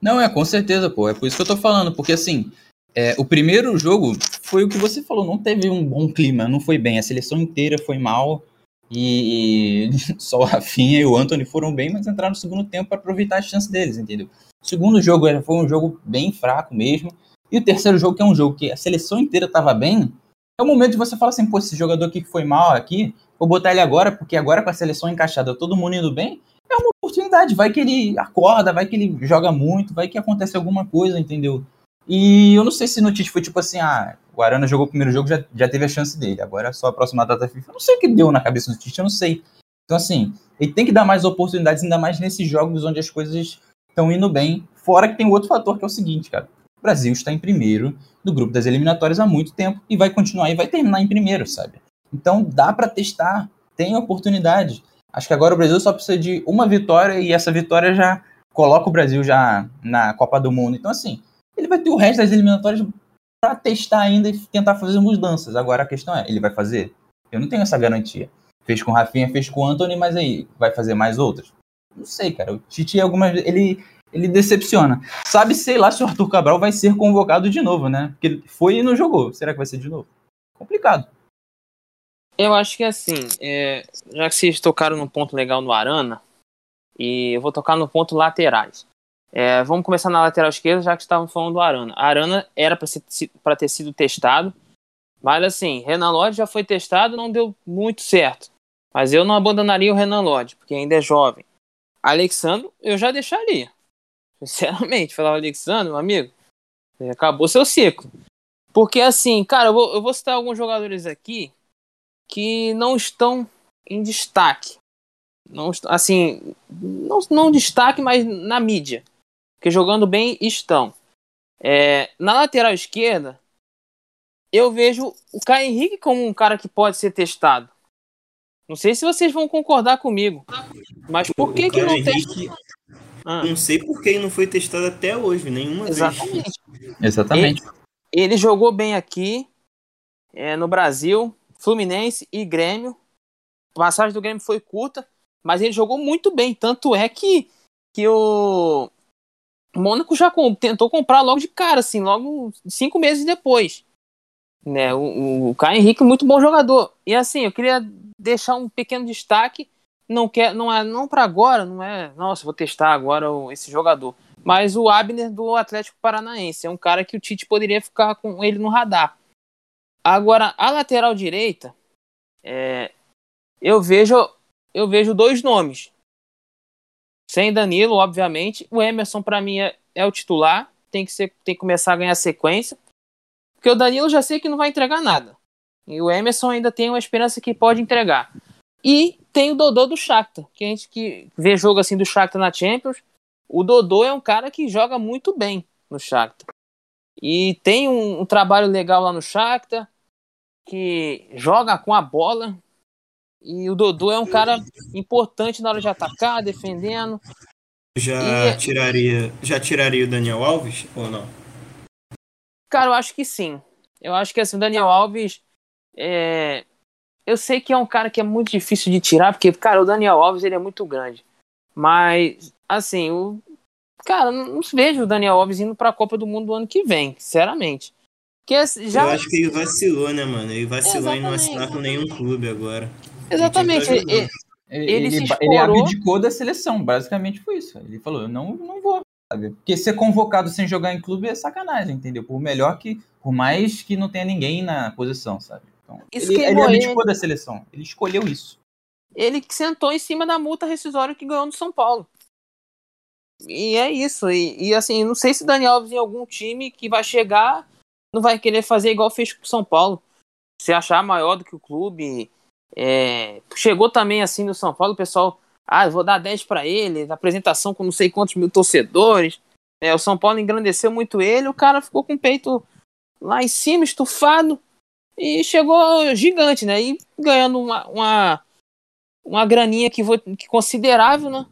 [SPEAKER 3] Não, é, com certeza, pô. É por isso que eu tô falando, porque assim, é, o primeiro jogo foi o que você falou, não teve um bom clima, não foi bem. A seleção inteira foi mal. E, [laughs] só o Rafinha e o Anthony foram bem, mas entraram no segundo tempo para aproveitar a chance deles, entendeu? O segundo jogo foi um jogo bem fraco mesmo. E o terceiro jogo, que é um jogo que a seleção inteira estava bem, é o momento de você falar assim, pô, esse jogador aqui que foi mal aqui, vou botar ele agora, porque agora com a seleção encaixada, todo mundo indo bem, é uma oportunidade. Vai que ele acorda, vai que ele joga muito, vai que acontece alguma coisa, entendeu? E eu não sei se no Tite foi tipo assim, ah, o Arana jogou o primeiro jogo, já, já teve a chance dele. Agora é só a próxima data FIFA. Eu não sei o que deu na cabeça do Tite, eu não sei. Então, assim, ele tem que dar mais oportunidades, ainda mais nesses jogos onde as coisas estão indo bem. Fora que tem outro fator que é o seguinte, cara. O Brasil está em primeiro do grupo das eliminatórias há muito tempo e vai continuar e vai terminar em primeiro, sabe? Então dá para testar, tem oportunidade. Acho que agora o Brasil só precisa de uma vitória e essa vitória já coloca o Brasil já na Copa do Mundo. Então, assim, ele vai ter o resto das eliminatórias para testar ainda e tentar fazer mudanças. Agora a questão é, ele vai fazer? Eu não tenho essa garantia. Fez com o Rafinha, fez com o Anthony, mas aí, vai fazer mais outras? Não sei, cara. O Tite algumas ele ele decepciona. Sabe, sei lá, se o Arthur Cabral vai ser convocado de novo, né? Porque ele foi e não jogou. Será que vai ser de novo? Complicado.
[SPEAKER 2] Eu acho que assim, é, já que vocês tocaram num ponto legal no Arana, e eu vou tocar no ponto laterais. É, vamos começar na lateral esquerda, já que estavam falando do Arana. A Arana era para ter sido testado, mas assim, Renan Lodge já foi testado, não deu muito certo. Mas eu não abandonaria o Renan Lodge, porque ainda é jovem. Alexandre, eu já deixaria. [laughs] Sinceramente, falar Alexandre, meu amigo, acabou seu ciclo. Porque assim, cara, eu vou, eu vou citar alguns jogadores aqui que não estão em destaque. Não, assim, não, não destaque, mas na mídia que jogando bem estão. É, na lateral esquerda, eu vejo o Caio Henrique como um cara que pode ser testado. Não sei se vocês vão concordar comigo. Mas por que, que não Henrique,
[SPEAKER 1] ah. Não sei por que não foi testado até hoje, nenhuma
[SPEAKER 2] Exatamente.
[SPEAKER 3] vez. Exatamente.
[SPEAKER 2] Ele, ele jogou bem aqui, é, no Brasil, Fluminense e Grêmio. A passagem do Grêmio foi curta, mas ele jogou muito bem. Tanto é que, que o, Mônaco já com, tentou comprar logo de cara, assim, logo cinco meses depois. Né, o, o Caio Henrique, muito bom jogador. E assim, eu queria deixar um pequeno destaque. Não quer, não é, não para agora, não é, nossa, vou testar agora esse jogador. Mas o Abner do Atlético Paranaense é um cara que o Tite poderia ficar com ele no radar. Agora, a lateral direita, é, eu vejo, eu vejo dois nomes. Sem Danilo, obviamente. O Emerson, para mim, é, é, o titular. Tem que, ser, tem que começar a ganhar sequência. Porque o Danilo já sei que não vai entregar nada. E o Emerson ainda tem uma esperança que pode entregar. E tem o Dodô do Shakhtar, que a gente que vê jogo assim do Shakhtar na Champions. O Dodô é um cara que joga muito bem no Shakhtar. E tem um, um trabalho legal lá no Shakhtar, que joga com a bola, e o Dodô é um cara importante na hora de atacar, defendendo.
[SPEAKER 1] Já e... tiraria, já tiraria o Daniel Alves ou não?
[SPEAKER 2] Cara, eu acho que sim. Eu acho que assim, o Daniel Alves é... eu sei que é um cara que é muito difícil de tirar, porque cara, o Daniel Alves ele é muito grande. Mas assim, o cara, não vejo o Daniel Alves indo para a Copa do Mundo do ano que vem, sinceramente. Que já...
[SPEAKER 1] Eu acho que ele vacilou, né, mano? Ele vacilou Exatamente. em não assinar com nenhum clube agora.
[SPEAKER 2] Exatamente. Ele, ele,
[SPEAKER 3] ele, ele, ele abdicou da seleção, basicamente foi isso. Ele falou, eu não, não vou, sabe? Porque ser convocado sem jogar em clube é sacanagem, entendeu? Por melhor que, por mais que não tenha ninguém na posição, sabe? Então, ele, ele abdicou da seleção, ele escolheu isso.
[SPEAKER 2] Ele sentou em cima da multa rescisória que ganhou no São Paulo. E é isso. E, e assim, não sei se Daniel Alves em algum time que vai chegar não vai querer fazer igual fez com o São Paulo. Se achar maior do que o clube. É... Chegou também assim no São Paulo, o pessoal. Ah, vou dar 10 para ele, apresentação com não sei quantos mil torcedores. É, o São Paulo engrandeceu muito ele, o cara ficou com o peito lá em cima, estufado, e chegou gigante, né? E ganhando uma, uma, uma graninha que, vou, que considerável, né?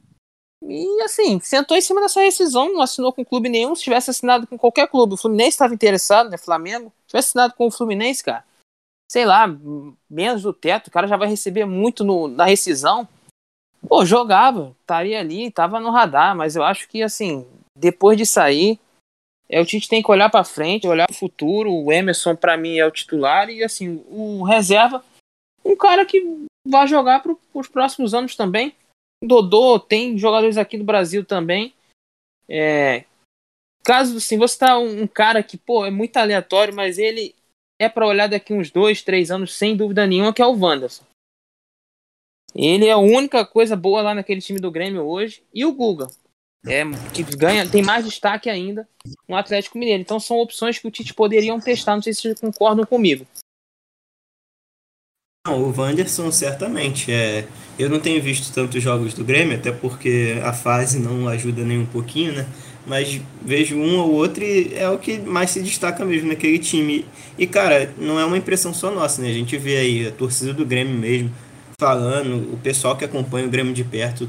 [SPEAKER 2] E assim, sentou em cima dessa rescisão, não assinou com clube nenhum. Se tivesse assinado com qualquer clube, o Fluminense estava interessado, né? Flamengo. Se tivesse assinado com o Fluminense, cara, sei lá, menos do teto, o cara já vai receber muito no, na rescisão. Pô, jogava, estaria ali, tava no radar, mas eu acho que assim, depois de sair, é, o Tite tem que olhar para frente, olhar para o futuro. O Emerson, para mim, é o titular, e assim, o reserva, um cara que vai jogar para os próximos anos também. Dodô, tem jogadores aqui do Brasil também. É, caso assim, você tá um, um, cara que, pô, é muito aleatório, mas ele é para olhar daqui uns dois, três anos, sem dúvida nenhuma, que é o Wanderson. Ele é a única coisa boa lá naquele time do Grêmio hoje. E o Guga. É, que ganha, tem mais destaque ainda no Atlético Mineiro. Então são opções que o Tite poderiam testar. Não sei se vocês concordam comigo.
[SPEAKER 1] Não, o Wanderson certamente. É, eu não tenho visto tantos jogos do Grêmio, até porque a fase não ajuda nem um pouquinho, né? Mas vejo um ou outro e é o que mais se destaca mesmo naquele time. E, cara, não é uma impressão só nossa, né? A gente vê aí a torcida do Grêmio mesmo falando, o pessoal que acompanha o Grêmio de perto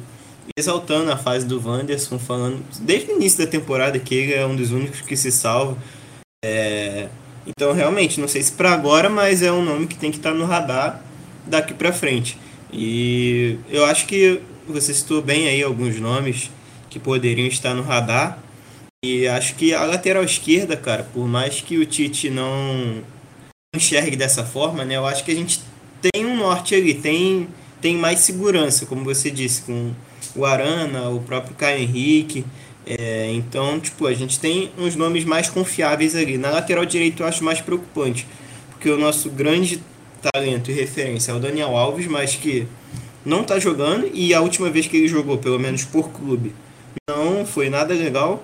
[SPEAKER 1] exaltando a fase do Wanderson, falando desde o início da temporada que ele é um dos únicos que se salva. É, então, realmente, não sei se para agora, mas é um nome que tem que estar tá no radar daqui para frente. E eu acho que você citou bem aí alguns nomes que poderiam estar no radar. E acho que a lateral esquerda, cara, por mais que o Tite não enxergue dessa forma, né? Eu acho que a gente tem um norte ali, tem, tem mais segurança, como você disse, com o Arana, o próprio Caio Henrique. É, então, tipo, a gente tem uns nomes mais confiáveis ali. Na lateral direita eu acho mais preocupante, porque o nosso grande talento e referência é o Daniel Alves, mas que não está jogando e a última vez que ele jogou, pelo menos por clube, não foi nada legal.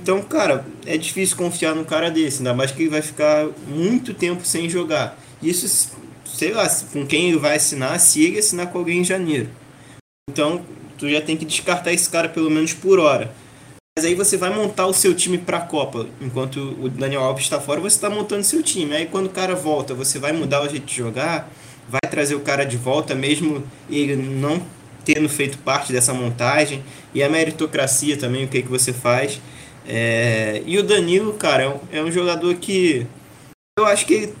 [SPEAKER 1] Então, cara, é difícil confiar num cara desse, ainda mais que ele vai ficar muito tempo sem jogar. Isso, sei lá, com quem ele vai assinar, se ele assinar com alguém em janeiro. Então, tu já tem que descartar esse cara pelo menos por hora. Mas aí você vai montar o seu time para a Copa. Enquanto o Daniel Alves está fora, você está montando seu time. Aí quando o cara volta, você vai mudar o jeito de jogar, vai trazer o cara de volta, mesmo ele não tendo feito parte dessa montagem. E a meritocracia também, o que, que você faz. É... E o Danilo, cara, é um, é um jogador que eu acho que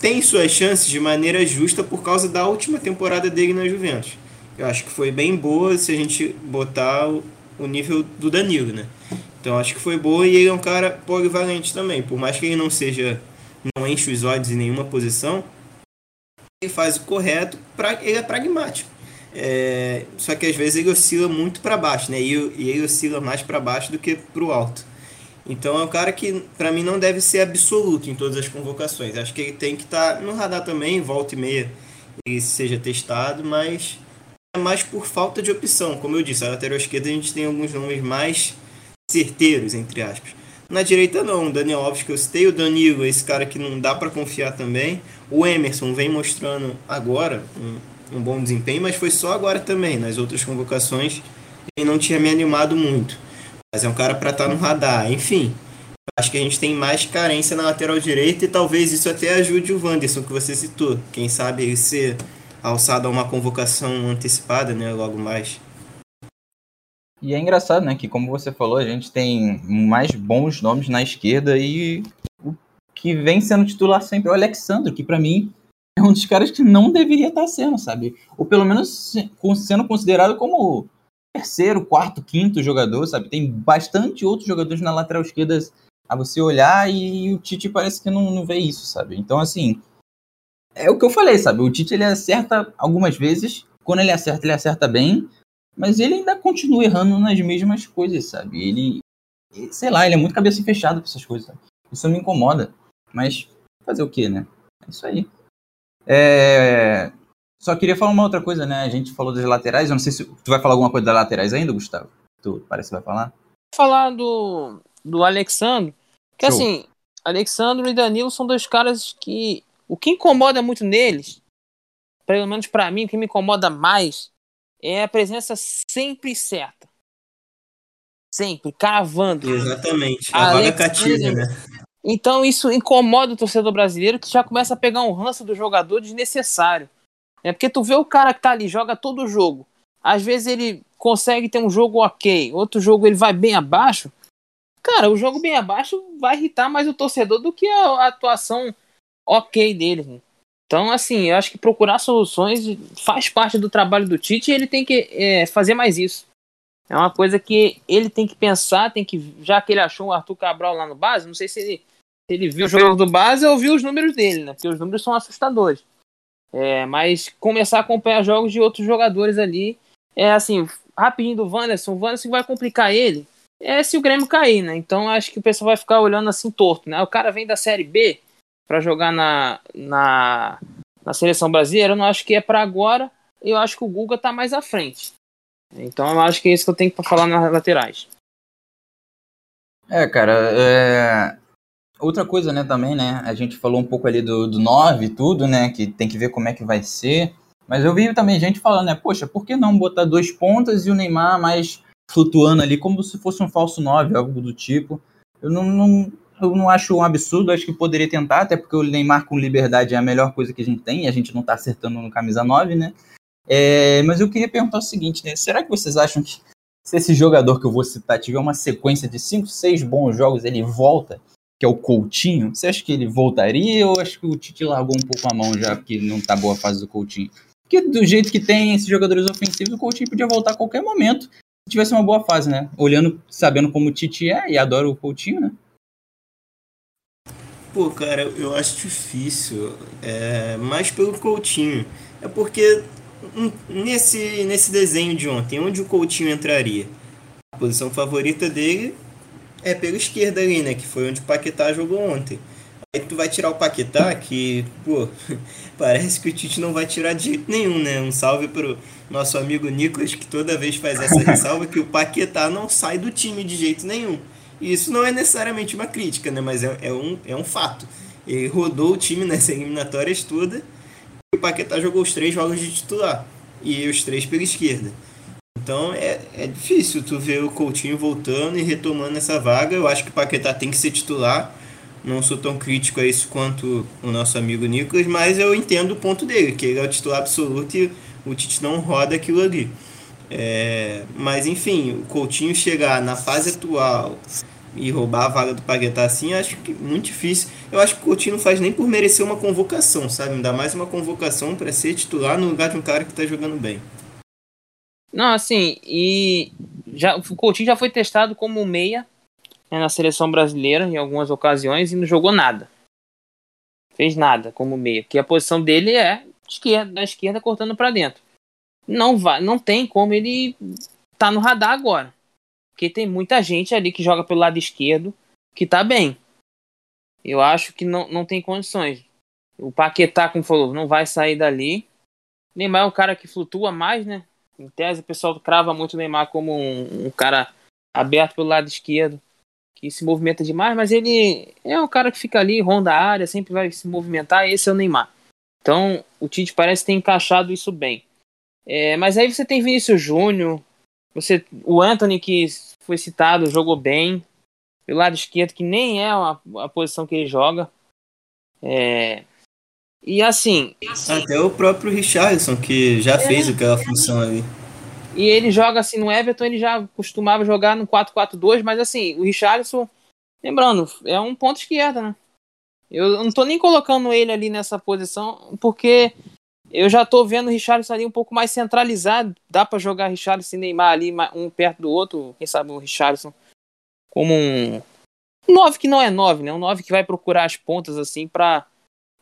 [SPEAKER 1] tem suas chances de maneira justa por causa da última temporada dele na Juventus. Eu acho que foi bem boa se a gente botar o nível do Danilo, né? Então acho que foi boa e ele é um cara polivalente também. Por mais que ele não seja, não enche os olhos em nenhuma posição, ele faz o correto, pra, ele é pragmático. É, só que às vezes ele oscila muito para baixo, né? E, e ele oscila mais para baixo do que para o alto. Então é um cara que, para mim, não deve ser absoluto em todas as convocações. Acho que ele tem que estar tá no radar também, volta e meia, ele seja testado, mas mais por falta de opção. Como eu disse, a lateral esquerda a gente tem alguns nomes mais certeiros, entre aspas. Na direita não, o Daniel Alves que eu citei, o Danilo, esse cara que não dá para confiar também. O Emerson vem mostrando agora um, um, bom desempenho, mas foi só agora também. Nas outras convocações ele não tinha me animado muito. Mas é um cara para estar tá no radar. Enfim, acho que a gente tem mais carência na lateral direita e talvez isso até ajude o Wanderson que você citou. Quem sabe ele ser alçado a uma convocação antecipada, né, logo mais.
[SPEAKER 3] E é engraçado, né, que como você falou, a gente tem mais bons nomes na esquerda e o que vem sendo titular sempre é o Alexandre, que para mim é um dos caras que não deveria estar sendo, sabe? Ou pelo menos sendo considerado como terceiro, quarto, quinto jogador, sabe? Tem bastante outros jogadores na lateral esquerda a você olhar e o Tite parece que não, não vê isso, sabe? Então, assim, é o que eu falei, sabe? O Tite ele acerta algumas vezes, quando ele acerta, ele acerta bem, mas ele ainda continua errando nas mesmas coisas, sabe? Ele, sei lá, ele é muito cabeça fechada pra essas coisas, sabe? Isso me incomoda, mas fazer o quê, né? É isso aí. É... Só queria falar uma outra coisa, né? A gente falou das laterais, eu não sei se tu vai falar alguma coisa das laterais ainda, Gustavo? Tu parece que vai falar?
[SPEAKER 2] Falar do, do Alexandre, que Show. assim, Alexandre e Danilo são dois caras que. O que incomoda muito neles, pelo menos para mim, o que me incomoda mais, é a presença sempre certa. Sempre, cravando.
[SPEAKER 1] Exatamente. A vaga cativa, né?
[SPEAKER 2] Então isso incomoda o torcedor brasileiro que já começa a pegar um ranço do jogador desnecessário. É porque tu vê o cara que tá ali, joga todo o jogo. Às vezes ele consegue ter um jogo ok, outro jogo ele vai bem abaixo. Cara, o jogo bem abaixo vai irritar mais o torcedor do que a, atuação ok dele. Né? Então, assim, eu acho que procurar soluções faz parte do trabalho do Tite e ele tem que é, fazer mais isso. É uma coisa que ele tem que pensar, tem que. Já que ele achou o Arthur Cabral lá no base, não sei se ele, se ele viu o jogo do base ou viu os números dele, né? Porque os números são assustadores. É, mas começar a acompanhar jogos de outros jogadores ali. É assim, rapidinho do Wanderson, o Wanderson vai complicar ele é se o Grêmio cair, né? Então acho que o pessoal vai ficar olhando assim torto, né? O cara vem da Série B para jogar na, na, na seleção brasileira, eu não acho que é para agora. Eu acho que o Guga tá mais à frente. Então eu acho que é isso que eu tenho para falar nas laterais.
[SPEAKER 3] É, cara, é... outra coisa, né, também, né? A gente falou um pouco ali do, do 9 e tudo, né? Que tem que ver como é que vai ser. Mas eu vi também gente falando, né? Poxa, por que não botar dois pontas e o Neymar mais flutuando ali como se fosse um falso 9, algo do tipo. Eu não, não, eu não acho um absurdo, acho que poderia tentar, até porque o Neymar com liberdade é a melhor coisa que a gente tem, a gente não tá acertando no camisa 9, né? É, mas eu queria perguntar o seguinte, né? Será que vocês acham que se esse jogador que eu vou citar tiver uma sequência de 5, 6 bons jogos, ele volta, que é o Coutinho, você acha que ele voltaria ou acho que o Tite largou um pouco a mão já, porque não tá boa a fase do Coutinho? Porque do jeito que tem esses jogadores ofensivos, o Coutinho podia voltar a qualquer momento tivesse uma boa fase, né? Olhando, sabendo como o Tite é e adora o Coutinho, né?
[SPEAKER 1] Pô, cara, eu acho difícil. É, mais pelo Coutinho. É porque nesse, nesse desenho de ontem, onde o Coutinho entraria? A posição favorita dele é pela esquerda ali, né? Que foi onde o Paquetá jogou ontem. Aí tu vai tirar o Paquetá, que, pô, [laughs] parece que o Tite não vai tirar de jeito nenhum, né? Um salve pro nosso amigo Nicolas, que toda vez faz essa ressalva, que o Paquetá não sai do time de jeito nenhum. E isso não é necessariamente uma crítica, né? Mas é, é, um, é um fato. Ele rodou o time nessas eliminatórias todas e o Paquetá jogou os três jogos de titular. E os três pela esquerda. Então é, é difícil tu ver o Coutinho voltando e retomando essa vaga. Eu acho que o Paquetá tem que ser titular não sou tão crítico a isso quanto o nosso amigo Nicolas, mas eu entendo o ponto dele, que ele é o titular absoluto e o Tite não roda aquilo ali. É, mas enfim, o Coutinho chegar na fase atual e roubar a vaga do Paguetá assim, acho que muito difícil. Eu acho que o Coutinho não faz nem por merecer uma convocação, sabe? Dá mais uma convocação para ser titular no lugar de um cara que está jogando bem.
[SPEAKER 2] Não, assim, e já, o Coutinho já foi testado como meia né, na seleção brasileira em algumas ocasiões e não jogou nada. Fez nada como meia, que a posição dele é esquerda, da esquerda cortando para dentro. Não vai, não tem como ele tá no radar agora. Porque tem muita gente ali que joga pelo lado esquerdo que tá bem. Eu acho que não, não tem condições. O Paquetá, como falou, não vai sair dali. Neymar é um cara que flutua mais, né? Em tese, o pessoal crava muito o Neymar como um, um cara aberto pelo lado esquerdo que se movimenta demais, mas ele é um cara que fica ali, ronda a área, sempre vai se movimentar, esse é o Neymar. Então, o Tite parece ter encaixado isso bem. É, mas aí você tem Vinícius Júnior, você, o Anthony, que foi citado, jogou bem. Pelo lado esquerdo, que nem é a, a posição que ele joga. É, e assim.
[SPEAKER 1] Até o próprio Richardson, que já é, fez aquela função ali.
[SPEAKER 2] E ele joga assim no Everton, ele já costumava jogar no 4-4-2, mas assim, o Richarlison, lembrando, é um ponto esquerda, né? Eu não tô nem colocando ele ali nessa posição, porque eu já tô vendo o Richarlison ali um pouco mais centralizado. Dá para jogar Richarlison e Neymar ali, um perto do outro, quem sabe o Richarlison como um, 9 que não é 9, né? Um 9 que vai procurar as pontas assim para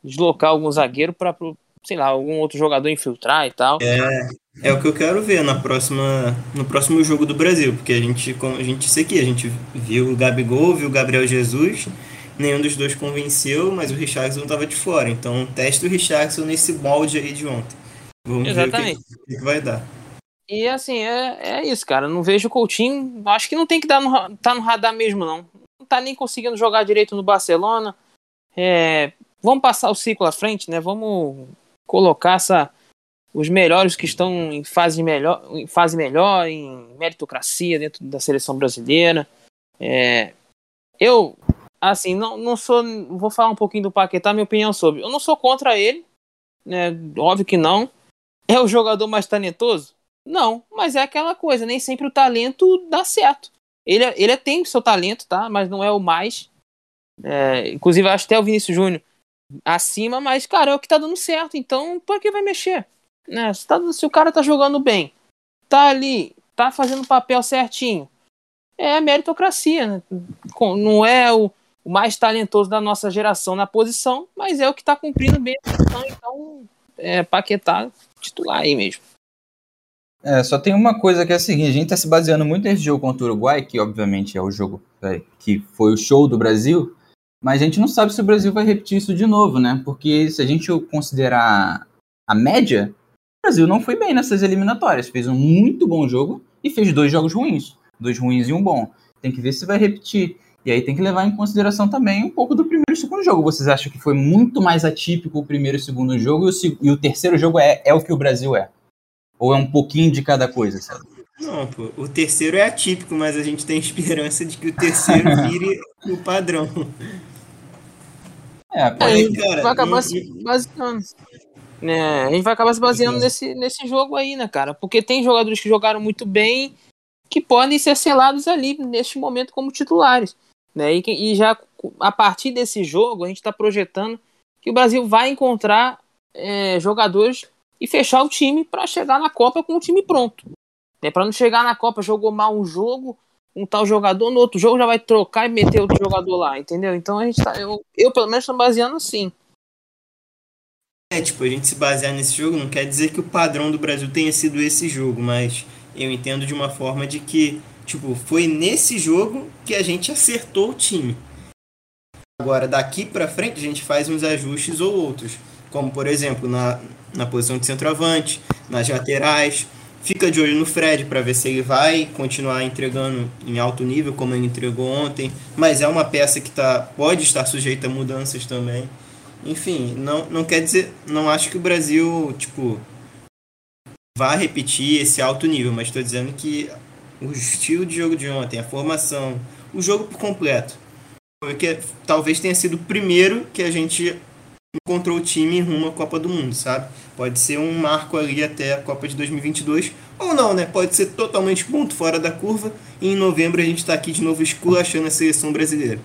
[SPEAKER 2] deslocar algum zagueiro para sei lá, algum outro jogador infiltrar e tal.
[SPEAKER 1] É, é o que eu quero ver na próxima, no próximo jogo do Brasil, porque a gente, a gente sei que a gente viu o Gabigol, viu o Gabriel Jesus, nenhum dos dois convenceu, mas o Richardson estava de fora. Então testa o Richardson nesse molde aí de ontem. Vamos
[SPEAKER 2] Exatamente.
[SPEAKER 1] ver o que, que vai dar.
[SPEAKER 2] E assim, é, é isso, cara. Não vejo o Coutinho. Acho que não tem que dar no, tá no radar mesmo, não. Não tá nem conseguindo jogar direito no Barcelona. É, vamos passar o ciclo à frente, né? Vamos colocar essa, os melhores que estão em fase melhor, em fase melhor, em meritocracia dentro da seleção brasileira. É, eu, assim, não, não sou. Vou falar um pouquinho do Paquetá, minha opinião sobre. Eu não sou contra ele, né? Óbvio que não. É o jogador mais talentoso? Não, mas é aquela coisa, nem sempre o talento dá certo. Ele, é, ele é, tem seu talento, tá? Mas não é o mais. É, inclusive, acho até o Vinícius Júnior acima, mas, cara, é o que tá dando certo. Então, por que vai mexer? Né? Se, tá, se o cara tá jogando bem, tá ali, tá fazendo o papel certinho, é meritocracia. Né? Não é o, o, mais talentoso da nossa geração na posição, mas é o que tá cumprindo bem a posição. Então, é Paquetá titular aí mesmo.
[SPEAKER 3] É, só tem uma coisa que é a seguinte, a gente tá se baseando muito nesse jogo contra o Uruguai, que obviamente é o jogo é, que foi o show do Brasil, mas a gente não sabe se o Brasil vai repetir isso de novo, né? Porque se a gente considerar a média, o Brasil não foi bem nessas eliminatórias. Fez um muito bom jogo e fez dois jogos ruins. Dois ruins e um bom. Tem que ver se vai repetir. E aí tem que levar em consideração também um pouco do primeiro e segundo jogo. Vocês acham que foi muito mais atípico o primeiro e o segundo jogo e o, e o terceiro jogo é, é o que o Brasil é? Ou é um pouquinho de cada coisa, sabe?
[SPEAKER 1] Não, pô, o terceiro é atípico, mas a gente tem esperança de que o terceiro [laughs] vire o padrão.
[SPEAKER 2] É, pode... aí, cara, vai acabar se baseando. Né? A gente vai acabar se baseando nesse, nesse jogo aí, né, cara? Porque tem jogadores que jogaram muito bem que podem ser selados ali neste momento como titulares. Né? E, e já a partir desse jogo, a gente está projetando que o Brasil vai encontrar é, jogadores e fechar o time para chegar na Copa com o time pronto. Né? Para não chegar na Copa, jogou mal um jogo, um tal jogador, no outro jogo já vai trocar e meter outro jogador lá, entendeu? Então a gente tá. Eu, eu pelo menos estou baseando assim.
[SPEAKER 1] É, tipo, a gente se basear nesse jogo não quer dizer que o padrão do Brasil tenha sido esse jogo, mas eu entendo de uma forma de que, tipo, foi nesse jogo que a gente acertou o time. Agora, daqui para frente, a gente faz uns ajustes ou outros. Como, por exemplo, na, na posição de centroavante, nas laterais, Fica de olho no Fred para ver se ele vai continuar entregando em alto nível como ele entregou ontem, mas é uma peça que tá, pode estar sujeita a mudanças também. Enfim, não, não quer dizer, não acho que o Brasil, tipo, vá repetir esse alto nível, mas estou dizendo que o estilo de jogo de ontem, a formação, o jogo por completo, porque talvez tenha sido o primeiro que a gente encontrou o time rumo à Copa do Mundo, sabe? Pode ser um marco ali até a Copa de 2022, ou não, né? Pode ser totalmente ponto fora da curva e em novembro a gente está aqui de novo esculachando a seleção brasileira.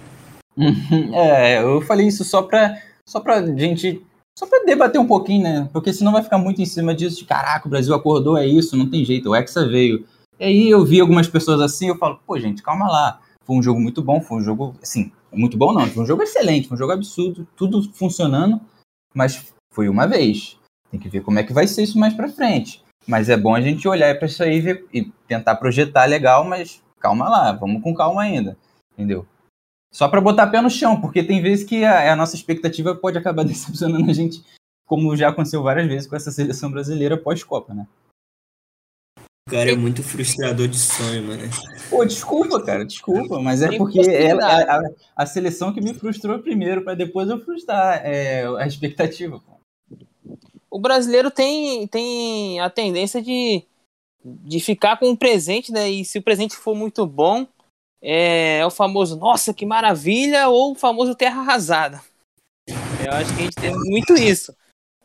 [SPEAKER 1] [laughs]
[SPEAKER 3] é, eu falei isso só pra, só pra gente. Só pra debater um pouquinho, né? Porque senão vai ficar muito em cima disso de caraca, o Brasil acordou, é isso, não tem jeito, o Hexa veio. E aí eu vi algumas pessoas assim, eu falo, pô, gente, calma lá. Foi um jogo muito bom, foi um jogo, assim, muito bom não, foi um jogo excelente, foi um jogo absurdo, tudo funcionando, mas foi uma vez. Tem que ver como é que vai ser isso mais para frente. Mas é bom a gente olhar para isso aí e, ver, e tentar projetar legal, mas calma lá, vamos com calma ainda, entendeu? Só para botar pé no chão, porque tem vezes que a, a nossa expectativa pode acabar [laughs] decepcionando a gente, como já aconteceu várias vezes com essa seleção brasileira pós-Copa, né?
[SPEAKER 1] O cara é muito frustrador de sonho, mano.
[SPEAKER 3] Pô, desculpa, cara, desculpa, mas é porque ela, a, a, a, seleção que me frustrou primeiro, para depois eu frustrar é, a expectativa. Pô.
[SPEAKER 2] O brasileiro tem, tem a tendência de, de ficar com um presente, né? E se o presente for muito bom, é, é o famoso nossa, que maravilha, ou o famoso terra arrasada. Eu acho que a gente tem muito isso.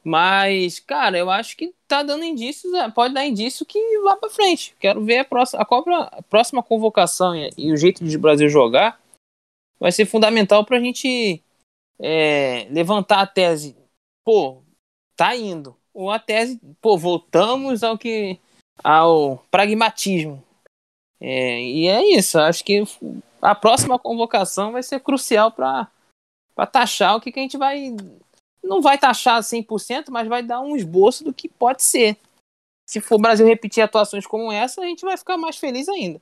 [SPEAKER 2] Mas, cara, eu acho que tá dando indícios, é, pode dar indício que vá para frente. Quero ver a próxima, a, Copa, a próxima convocação e, e, o jeito de o Brasil jogar vai ser fundamental para a gente é, levantar a tese, pô, tá indo. Ou a tese, pô, voltamos ao que ao pragmatismo. É, e é isso, acho que a próxima convocação vai ser crucial para taxar o que, que a gente vai. Não vai taxar 100%, mas vai dar um esboço do que pode ser. Se for o Brasil repetir atuações como essa, a gente vai ficar mais feliz ainda.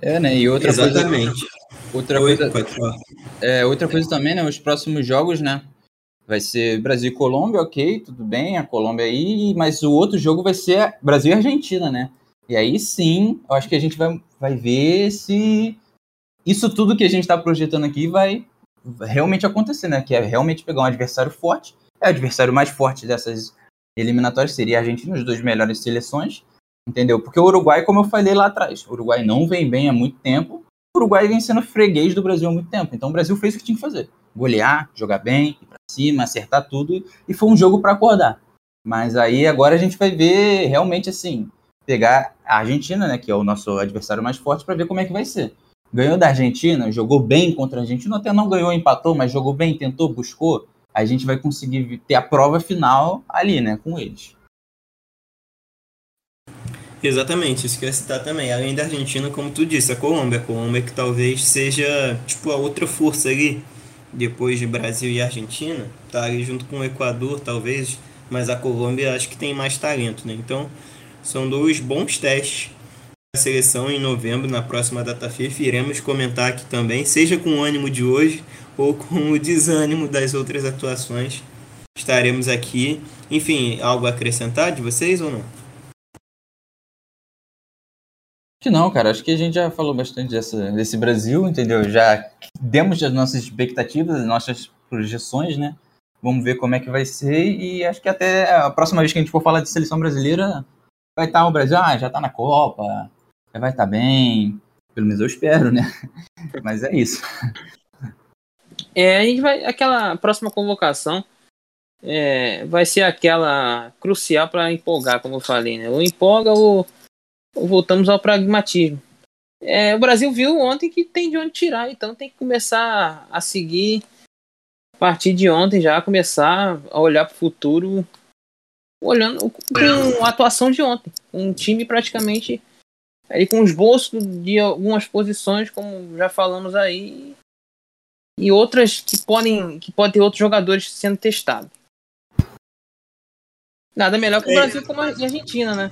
[SPEAKER 3] É, né? E outra
[SPEAKER 1] Exatamente.
[SPEAKER 3] coisa. Outra
[SPEAKER 1] Oi,
[SPEAKER 3] coisa, é, outra coisa também, né? Os próximos jogos, né? Vai ser Brasil e Colômbia, ok, tudo bem, a Colômbia aí, mas o outro jogo vai ser Brasil e Argentina, né? E aí sim, eu acho que a gente vai, vai ver se isso tudo que a gente está projetando aqui vai realmente acontecer, né? Que é realmente pegar um adversário forte. É o adversário mais forte dessas eliminatórias, seria a Argentina, as duas melhores seleções, entendeu? Porque o Uruguai, como eu falei lá atrás, o Uruguai não vem bem há muito tempo, o Uruguai vem sendo freguês do Brasil há muito tempo. Então o Brasil fez o que tinha que fazer: golear, jogar bem, ir pra cima, acertar tudo, e foi um jogo para acordar. Mas aí agora a gente vai ver realmente assim, pegar a Argentina, né, que é o nosso adversário mais forte, para ver como é que vai ser. Ganhou da Argentina, jogou bem contra a Argentina, até não ganhou, empatou, mas jogou bem, tentou, buscou. A gente vai conseguir ter a prova final ali, né, com eles.
[SPEAKER 1] Exatamente, isso que eu ia citar também. Além da Argentina, como tu disse, a Colômbia. A Colômbia que talvez seja tipo a outra força ali, depois de Brasil e Argentina. Tá ali junto com o Equador, talvez. Mas a Colômbia acho que tem mais talento, né? Então, são dois bons testes da seleção em novembro, na próxima data FIFA. Iremos comentar aqui também, seja com o ânimo de hoje ou [laughs] com o desânimo das outras atuações. Estaremos aqui. Enfim, algo a acrescentar de vocês ou não?
[SPEAKER 3] Que não, cara, acho que a gente já falou bastante dessa, desse Brasil, entendeu? Já demos as nossas expectativas, as nossas projeções, né? Vamos ver como é que vai ser e acho que até a próxima vez que a gente for falar de seleção brasileira vai estar o Brasil, ah, já tá na Copa, vai estar bem, pelo menos eu espero, né? [laughs] Mas é isso.
[SPEAKER 2] É, a gente vai. Aquela próxima convocação é, vai ser aquela crucial para empolgar, como eu falei, né? Ou empolga ou, ou voltamos ao pragmatismo. É, o Brasil viu ontem que tem de onde tirar, então tem que começar a seguir a partir de ontem já começar a olhar para o futuro olhando com a atuação de ontem. Um time praticamente aí com esboço de algumas posições, como já falamos aí, e outras que podem que pode ter outros jogadores sendo testados. Nada melhor que o
[SPEAKER 1] É.
[SPEAKER 2] Brasil como a Argentina, né?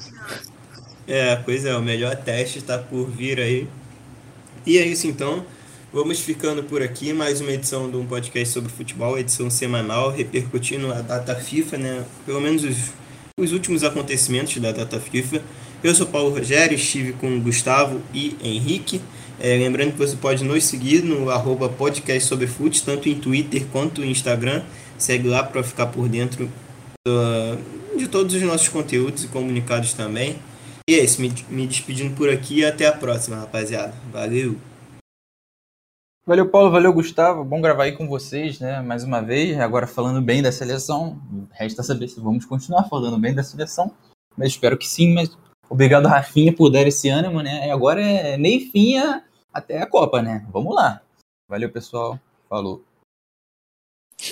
[SPEAKER 1] É, pois é, o melhor teste está por vir aí. E é isso então. Vamos ficando por aqui. Mais uma edição de um podcast sobre futebol, edição semanal, repercutindo a data FIFA, né? Pelo menos os, os últimos acontecimentos da data FIFA. Eu sou Paulo Rogério, estive com Gustavo e Henrique. É, lembrando que você pode nos seguir no arroba podcast sobre tanto em Twitter quanto em Instagram. Segue lá para ficar por dentro do- de todos os nossos conteúdos e comunicados também. E é isso, me, me despedindo por aqui e até a próxima, rapaziada. Valeu!
[SPEAKER 3] Valeu, Paulo, valeu, Gustavo. Bom gravar aí com vocês, né? Mais uma vez, agora falando bem da seleção. Resta saber se vamos continuar falando bem da seleção. Mas espero que sim, mas obrigado, Rafinha, por dar esse ânimo, né? E agora é Neifinha até a Copa, né? Vamos lá. Valeu, pessoal. Falou.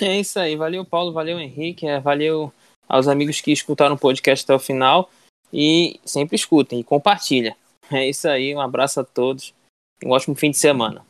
[SPEAKER 2] É isso aí. Valeu, Paulo. Valeu, Henrique. é, valeu aos amigos que escutaram o podcast até o final. E sempre escutem e compartilha. É isso aí. Um abraço a todos. Um ótimo fim de semana.